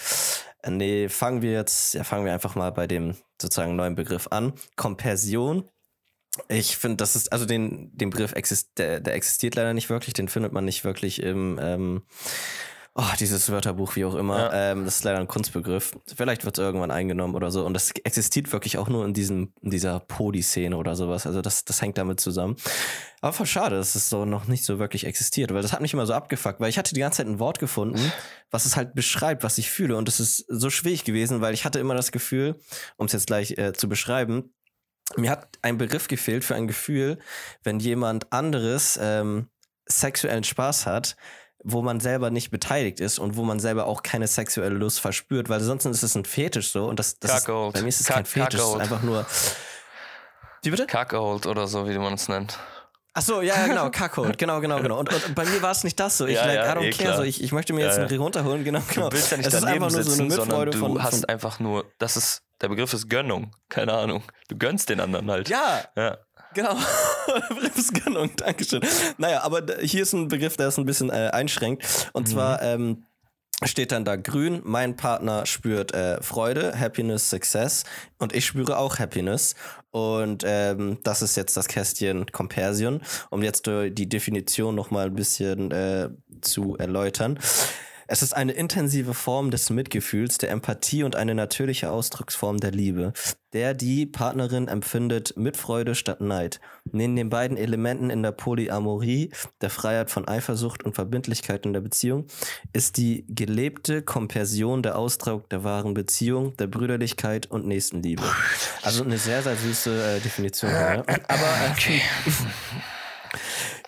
äh, nee, fangen wir jetzt, ja, fangen wir einfach mal bei dem sozusagen neuen Begriff an. Kompersion. Ich finde, das ist, also den, den Begriff exist, der, der existiert leider nicht wirklich, den findet man nicht wirklich im, ähm, Oh, dieses Wörterbuch, wie auch immer. Ja. Ähm, das ist leider ein Kunstbegriff. Vielleicht wird es irgendwann eingenommen oder so. Und das existiert wirklich auch nur in, diesem, in dieser Podi-Szene oder sowas. Also das, das hängt damit zusammen. Aber voll schade, dass es so noch nicht so wirklich existiert. Weil das hat mich immer so abgefuckt. Weil ich hatte die ganze Zeit ein Wort gefunden, was es halt beschreibt, was ich fühle. Und es ist so schwierig gewesen, weil ich hatte immer das Gefühl, um es jetzt gleich äh, zu beschreiben, mir hat ein Begriff gefehlt für ein Gefühl, wenn jemand anderes ähm, sexuellen Spaß hat, wo man selber nicht beteiligt ist und wo man selber auch keine sexuelle Lust verspürt, weil sonst ist es ein Fetisch so und das, das ist, bei mir ist es Cuck- kein Fetisch, es ist einfach nur. Wie bitte? Kackold oder so, wie man es nennt. Ach so, ja, ja, genau, Cuckold, genau, genau, genau. Und, und bei mir war es nicht das so. Ich, Ja, like, ja, I don't eh, care, so, ich, ich möchte mir Ja, jetzt ja. einen runterholen, genau, genau. Du willst ja nicht es ist daneben einfach nur so sitzen, eine sondern Mitfreude du von, hast von einfach nur, das ist, der Begriff ist Gönnung. Keine Ahnung. Du gönnst den anderen halt. Ja, Ja. Genau. Begriffsgönnung, Dankeschön. Naja, aber hier ist ein Begriff, der es ein bisschen äh, einschränkt. Und zwar ähm, steht dann da grün, mein Partner spürt äh, Freude, Happiness, Success und ich spüre auch Happiness. Und ähm, das ist jetzt das Kästchen Compersion, um jetzt die Definition nochmal ein bisschen äh, zu erläutern. Es ist eine intensive Form des Mitgefühls, der Empathie und eine natürliche Ausdrucksform der Liebe. Der die Partnerin empfindet Mitfreude statt Neid. Neben den beiden Elementen in der Polyamorie, der Freiheit von Eifersucht und Verbindlichkeit in der Beziehung, ist die gelebte Kompersion der Ausdruck der wahren Beziehung, der Brüderlichkeit und Nächstenliebe. Also eine sehr, sehr süße äh, Definition. Ja. Aber äh,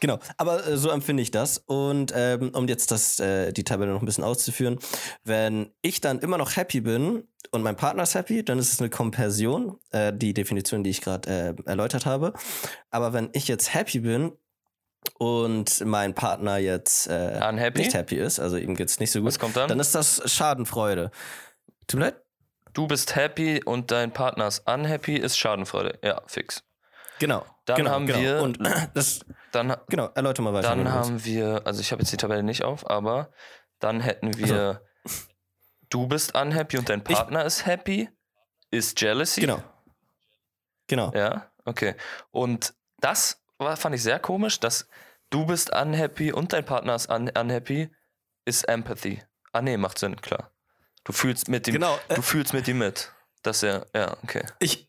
Genau, aber äh, so empfinde ich das. Und ähm, um jetzt das, äh, die Tabelle noch ein bisschen auszuführen, wenn ich dann immer noch happy bin und mein Partner ist happy, dann ist es eine Kompersion, äh, die Definition, die ich gerade äh, erläutert habe. Aber wenn ich jetzt happy bin und mein Partner jetzt äh, Unhappy? nicht happy ist, also ihm geht's nicht so gut, Was kommt dann? dann ist das Schadenfreude. Tut mir leid? Du bist happy und dein Partner ist unhappy, ist Schadenfreude. Ja, fix. Genau. Dann genau, haben genau. wir- Und das, Dann, genau, erläuter mal weiter. dann haben wir, also ich habe jetzt die Tabelle nicht auf, aber dann hätten wir, du bist unhappy und dein Partner ist happy, ist jealousy. Genau. Genau. Ja, okay. Und das war, fand ich sehr komisch, dass du bist unhappy und dein Partner ist un unhappy, ist Empathy. Ah nee, macht Sinn, klar. Du fühlst mit ihm, Genau, äh- du fühlst mit ihm mit. Dass er, ja, okay. Ich,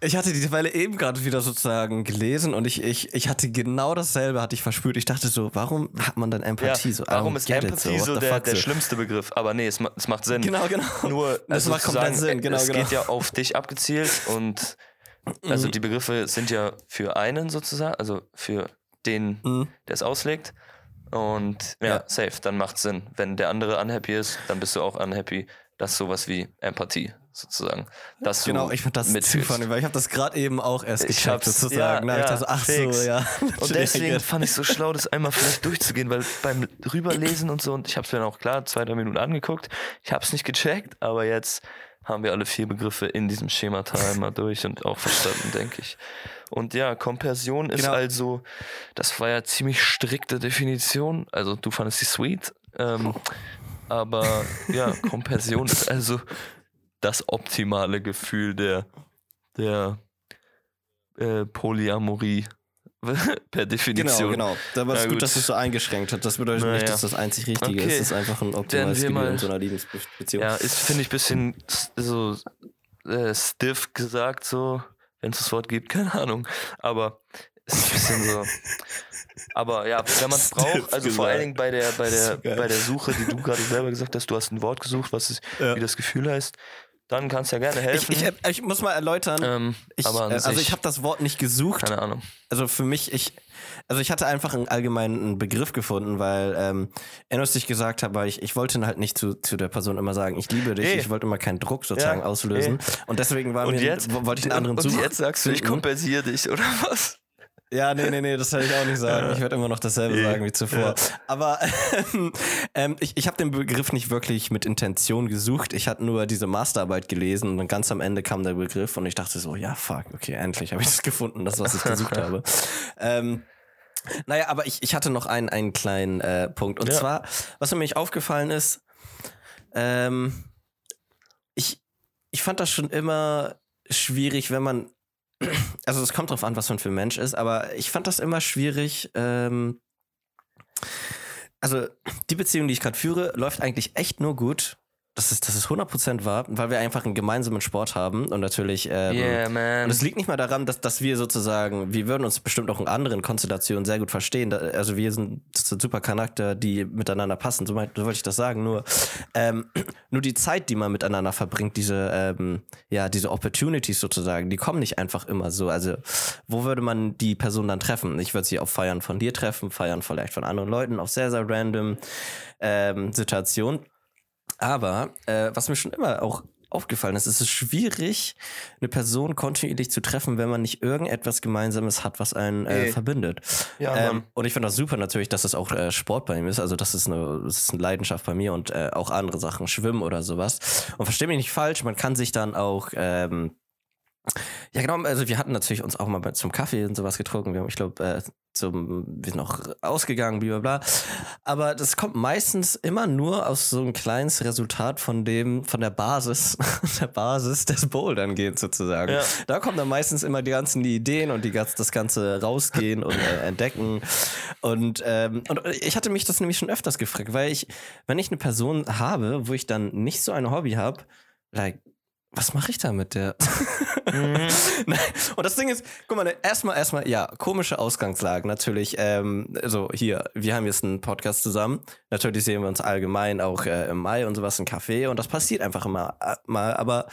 ich hatte die Tabelle eben gerade wieder sozusagen gelesen und ich, ich, ich hatte genau dasselbe, hatte ich verspürt. Ich dachte so, warum hat man dann Empathie Ja, so? Warum ist what so the der, der so. schlimmste Begriff? Aber nee, es, es macht Sinn. Genau, genau. Nur, Das also macht komplett Sinn, genau, es genau. geht ja auf dich abgezielt und also Mhm. die Begriffe sind ja für einen sozusagen, also für den, Mhm. der es auslegt. Und ja, Ja. safe, dann macht Sinn. Wenn der andere unhappy ist, dann bist du auch unhappy. Das ist sowas wie Empathie sozusagen. Dass Genau, du ich fand das zu funny, weil ich habe das gerade eben auch erst gecheckt hab's- sozusagen. ja, Da hab ich ja, dachte so, ach fix. so, ja. Und deswegen fand ich es so schlau, das einmal vielleicht durchzugehen, weil beim Rüberlesen und so, und ich habe es mir dann auch klar zwei, drei Minuten angeguckt, ich habe es nicht gecheckt, aber jetzt haben wir alle vier Begriffe in diesem Schemata einmal durch und auch verstanden, denke ich. Und ja, Kompersion ist Genau. also, das war ja ziemlich strikte Definition, also du fandest sie sweet, ähm, aber ja, Kompersion ist also das optimale Gefühl der, der äh, Polyamorie per Genau, Definition. genau. Da war es gut, gut. dass es so eingeschränkt hast. Das bedeutet Na nicht, dass das einzig Richtige Okay. ist. Es ist einfach ein optimales Gefühl in so einer Liebesbeziehung. Ja, ist, finde ich, ein bisschen so äh, stiff gesagt, so, wenn es das Wort gibt, keine Ahnung. Aber es ist ein bisschen so. Aber ja, wenn man es braucht, also vor allen Dingen bei der, bei der, bei der Suche, die du gerade selber gesagt hast, du hast ein Wort gesucht, was es, Ja. wie das Gefühl heißt, dann kannst du ja gerne Ich, helfen. ich, ich muss mal erläutern. ähm, ich, äh, also ich habe das Wort nicht gesucht. keine Ahnung. Also für mich, ich, also ich hatte einfach einen allgemeinen Begriff gefunden, weil ähm, Enos dich gesagt hat, weil ich, ich wollte halt nicht zu, zu der Person immer sagen, ich liebe dich, Eh. ich wollte immer keinen Druck sozusagen Ja, auslösen. Und deswegen war Und mir, jetzt wo- wollte ich einen anderen und suchen. jetzt sagst du, ich kompensiere dich, oder was? Ja, nee, nee, nee, das werde ich auch nicht sagen. Ich werde immer noch dasselbe Nee. sagen wie zuvor. Aber ähm, ich, ich habe den Begriff nicht wirklich mit Intention gesucht. Ich hatte nur diese Masterarbeit gelesen und dann ganz am Ende kam der Begriff und ich dachte so, ja, fuck, okay, endlich habe ich das gefunden, das, was ich gesucht habe. Ähm, naja, aber ich, ich hatte noch einen, einen kleinen äh, Punkt. Und Ja. zwar, was mir aufgefallen ist, ähm, ich, ich fand das schon immer schwierig, wenn man also es kommt drauf an, was man für ein Mensch ist, aber ich fand das immer schwierig, ähm, also die Beziehung, die ich gerade führe, läuft eigentlich echt nur gut. Das ist, das ist 100% wahr, weil wir einfach einen gemeinsamen Sport haben und natürlich. Ähm, Yeah, man. Und es liegt nicht mal daran, dass, dass wir sozusagen, wir würden uns bestimmt auch in anderen Konstellationen sehr gut verstehen. Da, also wir sind, super Charakter, die miteinander passen. So, mein- so wollte ich das sagen. Nur, ähm, nur die Zeit, die man miteinander verbringt, diese, ähm, ja, diese Opportunities sozusagen, die kommen nicht einfach immer so. Also, wo würde man die Person dann treffen? Ich würde sie auf Feiern von dir treffen, Feiern vielleicht von anderen Leuten, auf sehr, sehr random ähm, Situationen. Aber äh, was mir schon immer auch aufgefallen ist, es ist schwierig, eine Person kontinuierlich zu treffen, wenn man nicht irgendetwas Gemeinsames hat, was einen äh, verbindet. Ja, ähm, und ich finde das super natürlich, dass das auch äh, Sport bei ihm ist. Also das ist eine, das ist eine Leidenschaft bei mir und äh, auch andere Sachen, Schwimmen oder sowas. Und versteh mich nicht falsch, man kann sich dann auch ähm, ja, genau. Also wir hatten natürlich uns auch mal zum Kaffee und sowas getrunken. Wir haben, ich glaube, äh, zum, wir sind noch ausgegangen, bla bla bla. Aber das kommt meistens immer nur aus so einem kleines Resultat von dem, von der Basis, der Basis des Bouldern geht sozusagen. Ja. Da kommen dann meistens immer die ganzen Ideen und die das ganze rausgehen und äh, entdecken. Und, ähm, und ich hatte mich das nämlich schon öfters gefragt, weil ich, wenn ich eine Person habe, wo ich dann nicht so ein Hobby habe, like, was mache ich da mit der? Mhm. Und das Ding ist, guck mal, erstmal, erstmal, ja, komische Ausgangslage natürlich. Ähm, so, hier, wir haben jetzt einen Podcast zusammen. Natürlich sehen wir uns allgemein auch äh, im Mai und sowas, ein Café und das passiert einfach immer äh, mal. Aber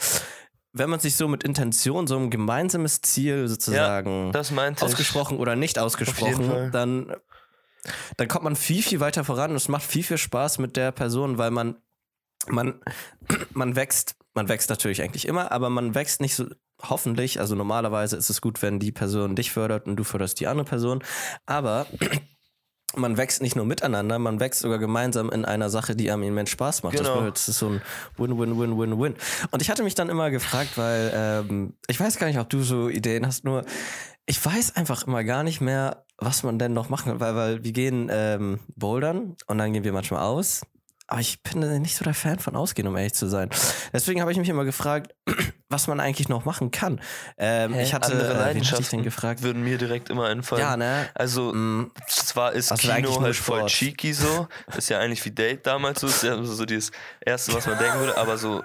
wenn man sich so mit Intention, so ein gemeinsames Ziel sozusagen Das meinte ich. ausgesprochen oder nicht ausgesprochen, dann, dann kommt man viel, viel weiter voran und es macht viel, viel Spaß mit der Person, weil man, man, man wächst, man wächst natürlich eigentlich immer, aber man wächst nicht so, hoffentlich, also normalerweise ist es gut, wenn die Person dich fördert und du förderst die andere Person, aber man wächst nicht nur miteinander, man wächst sogar gemeinsam in einer Sache, die einem immens Spaß macht. Das Genau. Das ist so ein Win-Win-Win-Win-Win. Und ich hatte mich dann immer gefragt, weil ähm, ich weiß gar nicht, ob du so Ideen hast, nur ich weiß einfach immer gar nicht mehr, was man denn noch machen kann, weil, weil wir gehen ähm, bouldern und dann gehen wir manchmal aus. Aber ich bin nicht so der Fan von Ausgehen, um ehrlich zu sein. Deswegen habe ich mich immer gefragt, was man eigentlich noch machen kann. Ähm, Hä? ich hatte, Andere äh, Leidenschaften gefragt? würden mir direkt immer einfallen. Ja, ne? Also, Mm, zwar ist Also Kino halt voll cheeky so. Ist ja eigentlich wie Date damals so. Ist ja so das Erste, was man denken würde. Aber so,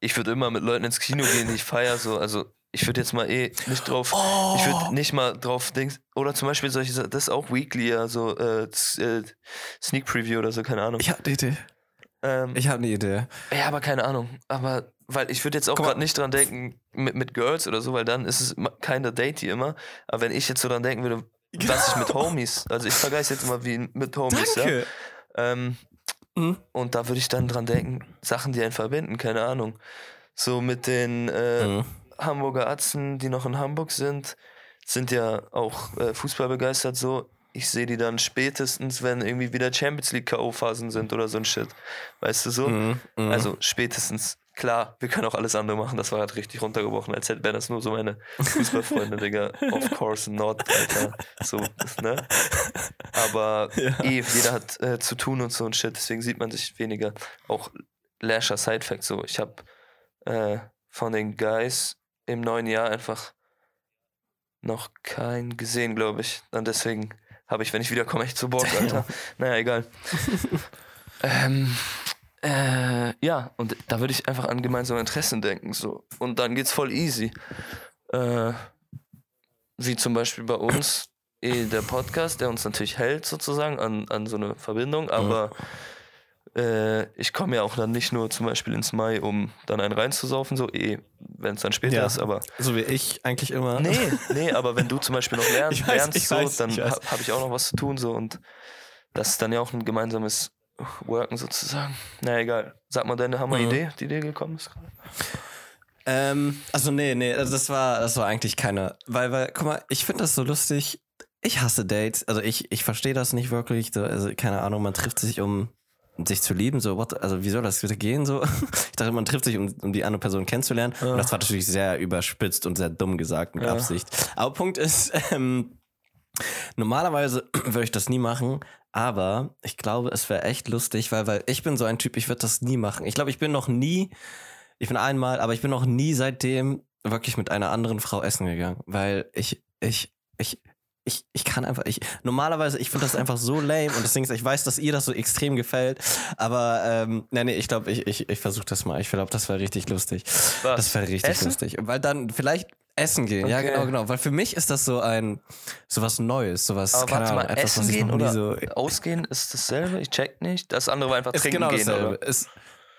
ich würde immer mit Leuten ins Kino gehen, die ich feiere. So. Also, ich würde jetzt mal eh nicht drauf. Oh. Ich würde nicht mal drauf denken. Oder zum Beispiel solche das ist auch weekly, ja, so äh, äh, Sneak Preview oder so, keine Ahnung. ich habe eine Idee. Ähm, Ich habe eine Idee. ja, aber keine Ahnung. Aber, weil ich würde jetzt auch gerade nicht dran denken mit, mit Girls oder so, weil dann ist es keine Datey immer. Aber wenn ich jetzt so dran denken würde, was ich mit Homies, also ich vergleiche jetzt immer wie mit Homies, ja. Danke. Ähm, Mhm. und da würde ich dann dran denken, Sachen, die einen verbinden, keine Ahnung. So mit den äh, Mhm. Hamburger Atzen, die noch in Hamburg sind, sind ja auch äh, Fußball begeistert so. Ich sehe die dann spätestens, wenn irgendwie wieder Champions League K.O.-Phasen sind oder so ein Shit. Weißt du so? Mhm. Mhm. Also spätestens. Klar, wir können auch alles andere machen. Das war halt richtig runtergebrochen, als hätte wären das nur so meine Fußballfreunde, Digga. Of course not, Alter. So, ne? Aber eh, jeder hat äh, zu tun und so ein Shit, deswegen sieht man sich weniger. Auch Lasher Side Fact, so. Ich habe äh, von den Guys im neuen Jahr einfach noch keinen gesehen, glaube ich. Und deswegen habe ich, wenn ich wiederkomme, echt zu Bock, Alter. Naja, egal. ähm, äh, ja, und da würde ich einfach an gemeinsame Interessen denken. So. Und dann geht's voll easy. Äh, wie zum Beispiel bei uns, eh der Podcast, der uns natürlich hält, sozusagen, an, an so eine Verbindung, aber äh, ich komme ja auch dann nicht nur zum Beispiel ins Mai, um dann einen reinzusaufen, so eh, wenn es dann später Ja. ist, aber. So wie ich eigentlich immer. Nee, nee, aber wenn du zum Beispiel noch lernst, Ich weiß, lernst ich so, weiß, dann habe ich auch noch was zu tun, so und das ist dann ja auch ein gemeinsames Worken sozusagen. Na egal. Sag mal deine Hammer-Idee, die dir gekommen ist gerade. Ähm, also nee, nee, also das war, das war eigentlich keine. Weil, weil, guck mal, ich finde das so lustig. Ich hasse Dates. Also ich, ich verstehe das nicht wirklich. So, also keine Ahnung, man trifft sich, um sich zu lieben. So, what, also wie soll das bitte gehen? So, ich dachte, man trifft sich, um, um die andere Person kennenzulernen. Und das war natürlich sehr überspitzt und sehr dumm gesagt mit Ja. Absicht. Aber Punkt ist, ähm, normalerweise würde ich das nie machen. Aber ich glaube, es wäre echt lustig, weil, weil ich bin so ein Typ, ich würde das nie machen. Ich glaube, ich bin noch nie, ich bin einmal, aber ich bin noch nie seitdem wirklich mit einer anderen Frau essen gegangen, weil ich, ich, ich, ich, ich kann einfach, ich, normalerweise, ich finde das einfach so lame und deswegen, ich weiß, dass ihr das so extrem gefällt, aber, ähm, nee, nee, ich glaube, ich, ich, ich versuche das mal. Ich glaube, das wäre richtig lustig. Was? Das wäre richtig Essen? lustig. Weil dann vielleicht essen gehen. Ja, Okay. genau, genau. Weil für mich ist das so ein, sowas Neues, sowas, Aber keine Ahnung, mal, etwas, essen was ich gehen noch nie oder so, ausgehen ist dasselbe? Ich check nicht. Das andere war einfach trinken genau gehen, dasselbe. oder? Ist,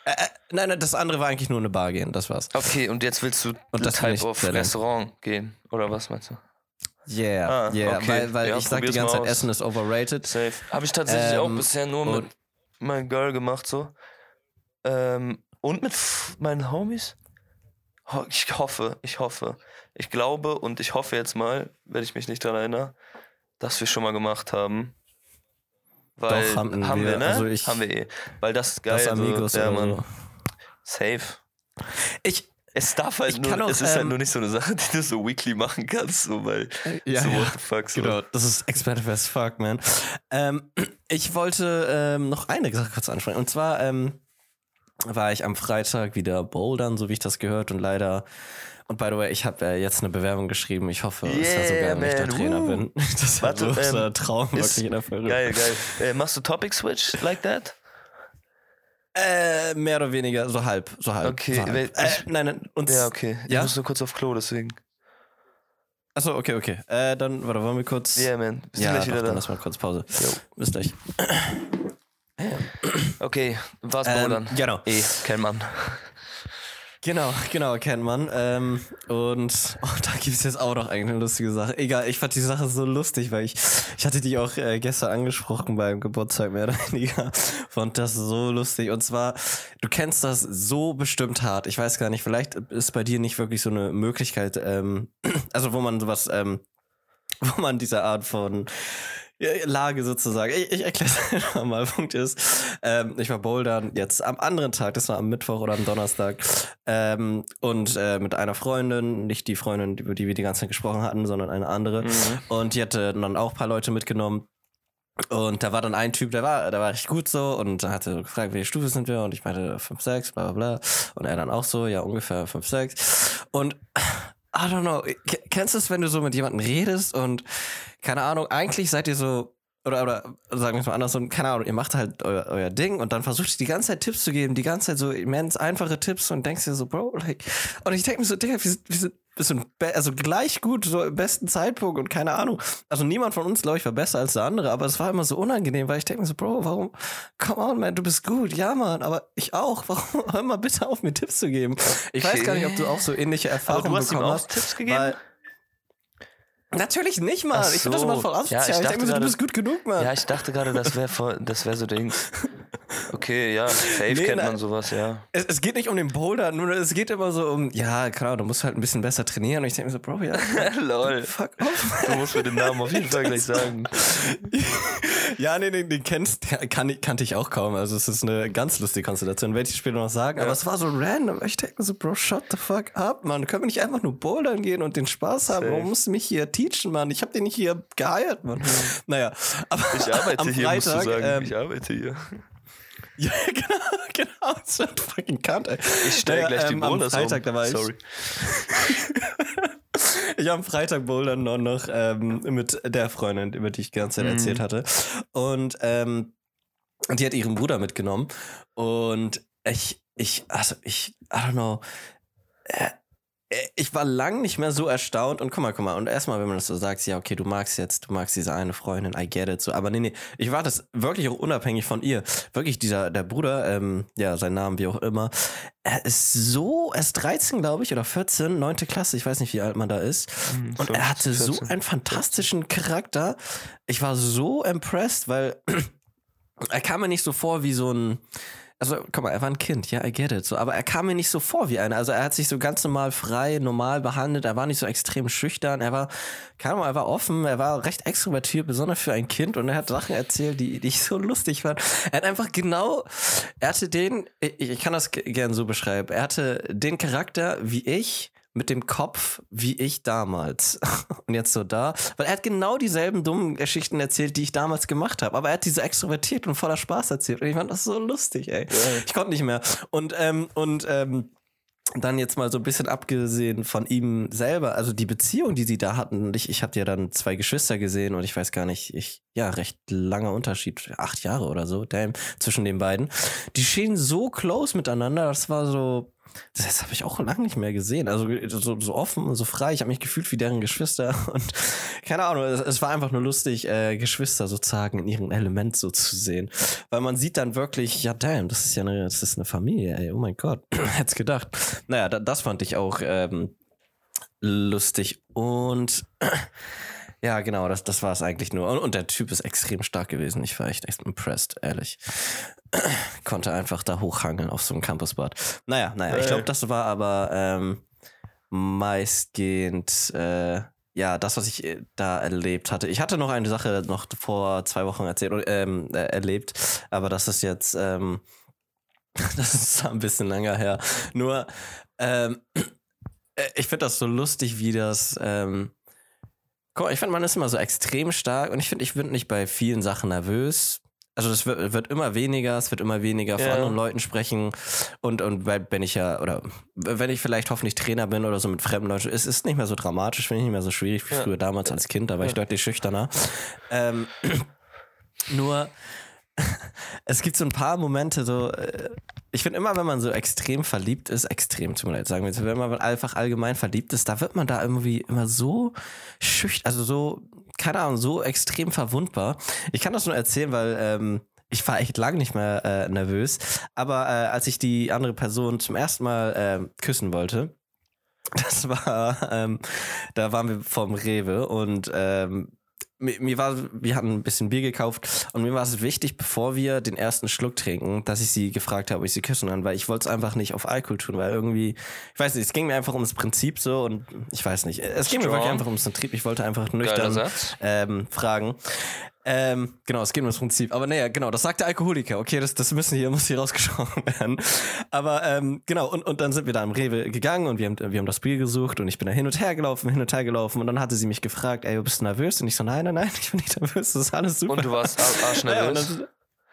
äh, äh, nein, nein, das andere war eigentlich nur eine Bar gehen, das war's. Okay, und jetzt willst du Und das Type of. Restaurant gehen, oder was meinst du? Yeah, Ah, yeah, okay. weil, weil Ja, ich sag die ganze Zeit. Essen ist overrated. Safe. Habe ich tatsächlich auch Ähm, bisher nur mit meinem Girl gemacht, so. Ähm, und mit meinen Homies? Ho- Ich hoffe, ich hoffe. Ich glaube und ich hoffe jetzt mal, wenn ich mich nicht daran erinnere, dass wir schon mal gemacht haben. Weil, Doch, haben haben wir, wir. ne? Also ich- haben wir eh. Weil das ist geil. Das Amigos so, ja, Mann. so. Safe. Ich, Es darf halt Ich nur, auch, es ist halt ähm, nur nicht so eine Sache, die du so weekly machen kannst, so, weil ja, so what the fuck, so. Genau, das ist expensive as fuck, man. Ähm, ich wollte ähm, noch eine Sache kurz ansprechen. Und zwar ähm, war ich am Freitag wieder bouldern, so wie ich das gehört. Und leider, und by the way, ich habe äh, jetzt eine Bewerbung geschrieben. Ich hoffe, Yeah, wenn ich der man. Trainer Woo. bin. Das war Warte, so ähm, ein Traum, ist- wirklich in der Folge. Geil, geil. Äh, machst du Topic Switch like that? Äh, mehr oder weniger, so halb, so halb. Okay, so halb. Äh, nein, nein, und Ja, okay. Ich Ja? muss nur kurz auf Klo, deswegen. Achso, okay, okay. Äh, dann, warte, wollen wir kurz. Yeah, man. Bist du ja, gleich doch, wieder dann da? lass mal kurz Pause. Jo. Bis gleich. Okay, war's Ähm, bouldern? genau. Eh, kein Mann. Genau, genau, kennt man. Ähm, und oh, da gibt es jetzt auch noch eine lustige Sache. Egal, ich fand die Sache so lustig, weil ich, ich hatte die auch äh, gestern angesprochen beim Geburtstag mehr oder weniger. Fand das so lustig. Und zwar, du kennst das so bestimmt hart. Ich weiß gar nicht, vielleicht ist bei dir nicht wirklich so eine Möglichkeit, ähm, also wo man sowas, ähm, wo man diese Art von Lage sozusagen. Ich, ich erkläre es einfach mal. Punkt ist, ähm, ich war bouldern jetzt am anderen Tag, das war am Mittwoch oder am Donnerstag, ähm, und äh, mit einer Freundin, nicht die Freundin, über die wir die ganze Zeit gesprochen hatten, sondern eine andere. Und die hatte dann auch ein paar Leute mitgenommen. Und da war dann ein Typ, der war, der war richtig gut so und hatte gefragt, welche Stufe sind wir? Und ich meinte 5, 6, bla bla bla. Und er dann auch so, ja, ungefähr 5, 6. Und I don't know, kennst du es, wenn du so mit jemandem redest und keine Ahnung, eigentlich seid ihr so, oder, oder sagen wir es mal andersrum, keine Ahnung, ihr macht halt euer, euer Ding und dann versucht ihr die ganze Zeit Tipps zu geben, die ganze Zeit so immens einfache Tipps und denkst dir so, Bro, like, und ich denke mir so, Digga, wir sind, wir sind, wir sind also gleich gut, so im besten Zeitpunkt und keine Ahnung. Also niemand von uns, glaube ich, war besser als der andere, aber es war immer so unangenehm, weil ich denke mir so, Bro, warum, come on, man, du bist gut, ja, man, aber ich auch, warum, hör mal bitte auf, mir Tipps zu geben. Ich weiß Okay. gar nicht, ob du auch so ähnliche Erfahrungen du hast ihm bekommen auch hast. Tipps gegeben? Weil, Natürlich nicht, Mann. Ach Ich finde das immer so. voll Ja, asozial. ich ich denke dachte mir so, du bist gut genug, Mann. Ja, ich dachte gerade, das wäre das wär so Ding. Okay, ja, safe Nee, kennt man sowas, ja. es, es geht nicht um den Boulder, nur es geht immer so um, ja, klar, du musst halt ein bisschen besser trainieren. Und ich denke mir so, Bro, ja, Lol. fuck off. Du musst mir den Namen auf jeden Fall gleich sagen. ja, nee, den, den kennst, kann, ich- kannte ich auch kaum. Also es ist eine ganz lustige Konstellation, werde ich später noch sagen. Aber es war so random. Ich denke mir so, Bro, shut the fuck up, Mann. Können wir nicht einfach nur bouldern gehen und den Spaß haben? Safe. Warum musst du mich hier teachen, Mann? Ich habe den nicht hier geheiert, Mann. Naja, aber Ich arbeite am hier, musst du Freitag, sagen. ähm, ich arbeite hier. Ja, genau, genau. So fucking Kant, ey. Ich stelle Naja, gleich ähm, Am Boulders Freitag, um. da war ich. Sorry. Ich am Freitag bouldern noch, noch ähm, mit der Freundin, über die ich die ganze Zeit Mhm. erzählt hatte. Und ähm, die hat ihren Bruder mitgenommen. Und ich, ich, also ich, I don't know. Äh, ich war lang nicht mehr so erstaunt und guck mal, guck mal, und erstmal, wenn man das so sagt, ja, okay, du magst jetzt, du magst diese eine Freundin, I get it, so, aber nee, nee, ich war das wirklich auch unabhängig von ihr. Wirklich, dieser, der Bruder, ähm, ja, sein Name, wie auch immer, er ist so, er ist 13, glaube ich, oder 14, 9. Klasse, ich weiß nicht, wie alt man da ist. Hm, Und er hatte so einen fantastischen Charakter. Ich war so impressed, weil er kam mir nicht so vor wie so ein. Also, guck mal, er war ein Kind, ja, I get it. So, aber er kam mir nicht so vor wie einer. Also, er hat sich so ganz normal frei, normal behandelt. Er war nicht so extrem schüchtern. Er war, keine Ahnung, er war offen. Er war recht extrovertiert, besonders für ein Kind. Und er hat Sachen erzählt, die, die ich so lustig fand. Er hat einfach genau, er hatte den, ich, ich kann das ge- gern so beschreiben. Er hatte den Charakter wie ich, mit dem Kopf wie ich damals. Und jetzt so da. Weil er hat genau dieselben dummen Geschichten erzählt, die ich damals gemacht habe. Aber er hat diese extrovertiert und voller Spaß erzählt. Und ich fand das so lustig, ey. Ich konnte nicht mehr. Und, ähm, und, ähm, dann jetzt mal so ein bisschen abgesehen von ihm selber, also die Beziehung, die sie da hatten, ich, ich habe ja dann zwei Geschwister gesehen und ich weiß gar nicht, ich, ja, recht langer Unterschied, acht Jahre oder so, damn, zwischen den beiden. Die schienen so close miteinander, das war so, das habe ich auch lange nicht mehr gesehen. Also so, so offen und so frei. Ich habe mich gefühlt wie deren Geschwister und keine Ahnung, es, es war einfach nur lustig, äh, Geschwister sozusagen in ihrem Element so zu sehen. Weil man sieht dann wirklich, ja damn, das ist ja eine, das ist eine Familie, ey, oh mein Gott, hätte gedacht. Naja, da, das fand ich auch ähm, lustig und ja, genau, das, das war es eigentlich nur. Und, und der Typ ist extrem stark gewesen. Ich war echt, echt impressed, ehrlich. Konnte einfach da hochhangeln auf so einem Campusbad. Naja, naja, ich glaube, das war aber ähm, meistgehend äh, ja, das, was ich äh, da erlebt hatte. Ich hatte noch eine Sache noch vor zwei Wochen erzählt, ähm, äh, erlebt, aber das ist jetzt, ähm, das ist ein bisschen länger her. Nur, ähm, äh, ich finde das so lustig, wie das, ähm, guck mal, ich finde, man ist immer so extrem stark und ich finde, ich bin nicht bei vielen Sachen nervös. Also das wird, wird immer weniger, es wird immer weniger von Ja. anderen Leuten sprechen und und weil wenn ich ja oder wenn ich vielleicht hoffentlich Trainer bin oder so mit fremden Leuten, es ist nicht mehr so dramatisch, finde ich nicht mehr so schwierig wie Ja. früher damals als Kind, da war ich deutlich schüchterner. Ähm, nur es gibt so ein paar Momente, so, äh, ich finde immer, wenn man so extrem verliebt ist, extrem, tut mir leid, sagen wir jetzt, wenn man einfach allgemein verliebt ist, da wird man da irgendwie immer so schüchtern, also so, keine Ahnung, so extrem verwundbar. Ich kann das nur erzählen, weil ähm, ich war echt lang nicht mehr äh, nervös, aber äh, als ich die andere Person zum ersten Mal äh, küssen wollte, das war, ähm, da waren wir vom Rewe und ähm, mir, mir war, wir hatten ein bisschen Bier gekauft und mir war es wichtig, bevor wir den ersten Schluck trinken, dass ich sie gefragt habe, ob ich sie küssen kann, weil ich wollte es einfach nicht auf Alkohol tun, weil irgendwie, ich weiß nicht, es ging mir einfach ums Prinzip so und ich weiß nicht, es ging mir Strong. wirklich einfach ums Prinzip. Ich wollte einfach nüchtern ähm, fragen. Ähm, genau, es geht um das Prinzip. Aber naja, genau, das sagt der Alkoholiker. Okay, das, das müssen hier, muss hier rausgesprochen werden. Aber ähm, genau, und, und dann sind wir da im Rewe gegangen und wir haben, wir haben das Bier gesucht und ich bin da hin und her gelaufen, hin und her gelaufen und dann hatte sie mich gefragt, ey, bist du nervös? Und ich so, nein, nein, nein, ich bin nicht nervös, das ist alles super. Und du warst arschnervös. dann,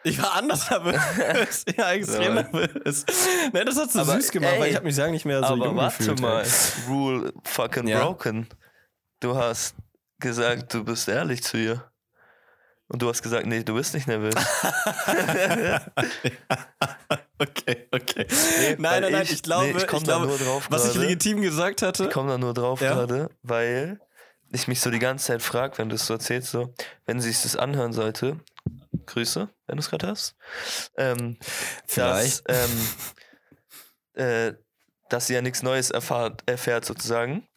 ich war anders nervös. ja, extrem Ja. nervös. Nee, das hat so Aber, süß gemacht, ey, weil ich habe mich sagen nicht mehr so Aber jung warte gefühlt. mal, ey. Rule fucking Ja. broken. Du hast gesagt, du bist ehrlich zu ihr. Und du hast gesagt, nee, du bist nicht nervös. Okay, okay. Nee, nein, nein, nein, ich- ich, glaube, nee, ich da glaube nur drauf was ich gerade. legitim gesagt hatte. Ich komme da nur drauf Ja? gerade, weil ich mich so die ganze Zeit frage, wenn du es so erzählst, so, wenn sie sich das anhören sollte, Grüße, wenn du es gerade hast, ähm, Vielleicht. Dass, ähm, äh, dass sie ja nichts Neues erfahrt, erfährt sozusagen,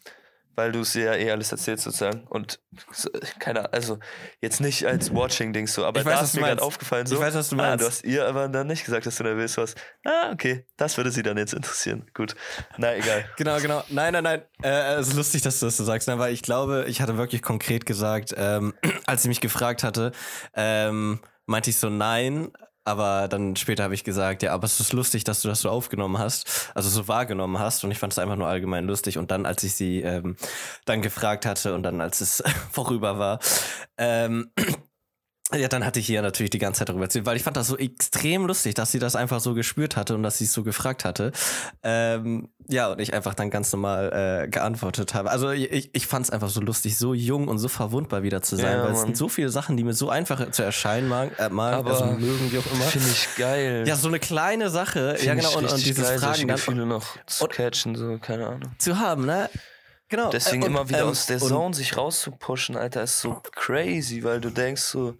weil du es ja eh alles erzählst sozusagen und so, keine also jetzt nicht als Watching-Ding so, aber Ich weiß, da ist mir gerade aufgefallen so, Ich weiß, was du ah, meinst. du hast ihr aber dann nicht gesagt, dass du nervös warst. Ah, okay, das würde sie dann jetzt interessieren. Gut, na egal. Genau, genau. Nein, nein, nein. Äh, es ist lustig, dass du das so sagst, ne? weil ich glaube, ich hatte wirklich konkret gesagt, ähm, als sie mich gefragt hatte, ähm, meinte ich so nein. Aber dann später habe ich gesagt, ja, aber es ist lustig, dass du das so aufgenommen hast, also so wahrgenommen hast. Und ich fand es einfach nur allgemein lustig. Und dann, als ich sie ähm, dann gefragt hatte und dann, als es vorüber war, ähm, ja, dann hatte ich hier natürlich die ganze Zeit darüber erzählt, weil ich fand das so extrem lustig, dass sie das einfach so gespürt hatte und dass sie es so gefragt hatte. Ähm, ja, und ich einfach dann ganz normal äh, geantwortet habe. Also ich, ich fand es einfach so lustig, so jung und so verwundbar wieder zu sein, Ja, weil es sind so viele Sachen, die mir so einfach zu erscheinen mag, äh, mag Aber also mögen, wie auch immer. Finde ich geil. Ja, so eine kleine Sache, ja Find genau, ich und, und dieses geil, Fragen dann Gefühle noch zu und- catchen, so, keine Ahnung. zu haben, ne? Genau. Deswegen äh, und, immer wieder ähm, aus der Zone sich rauszupushen, Alter, ist so crazy, weil du denkst so,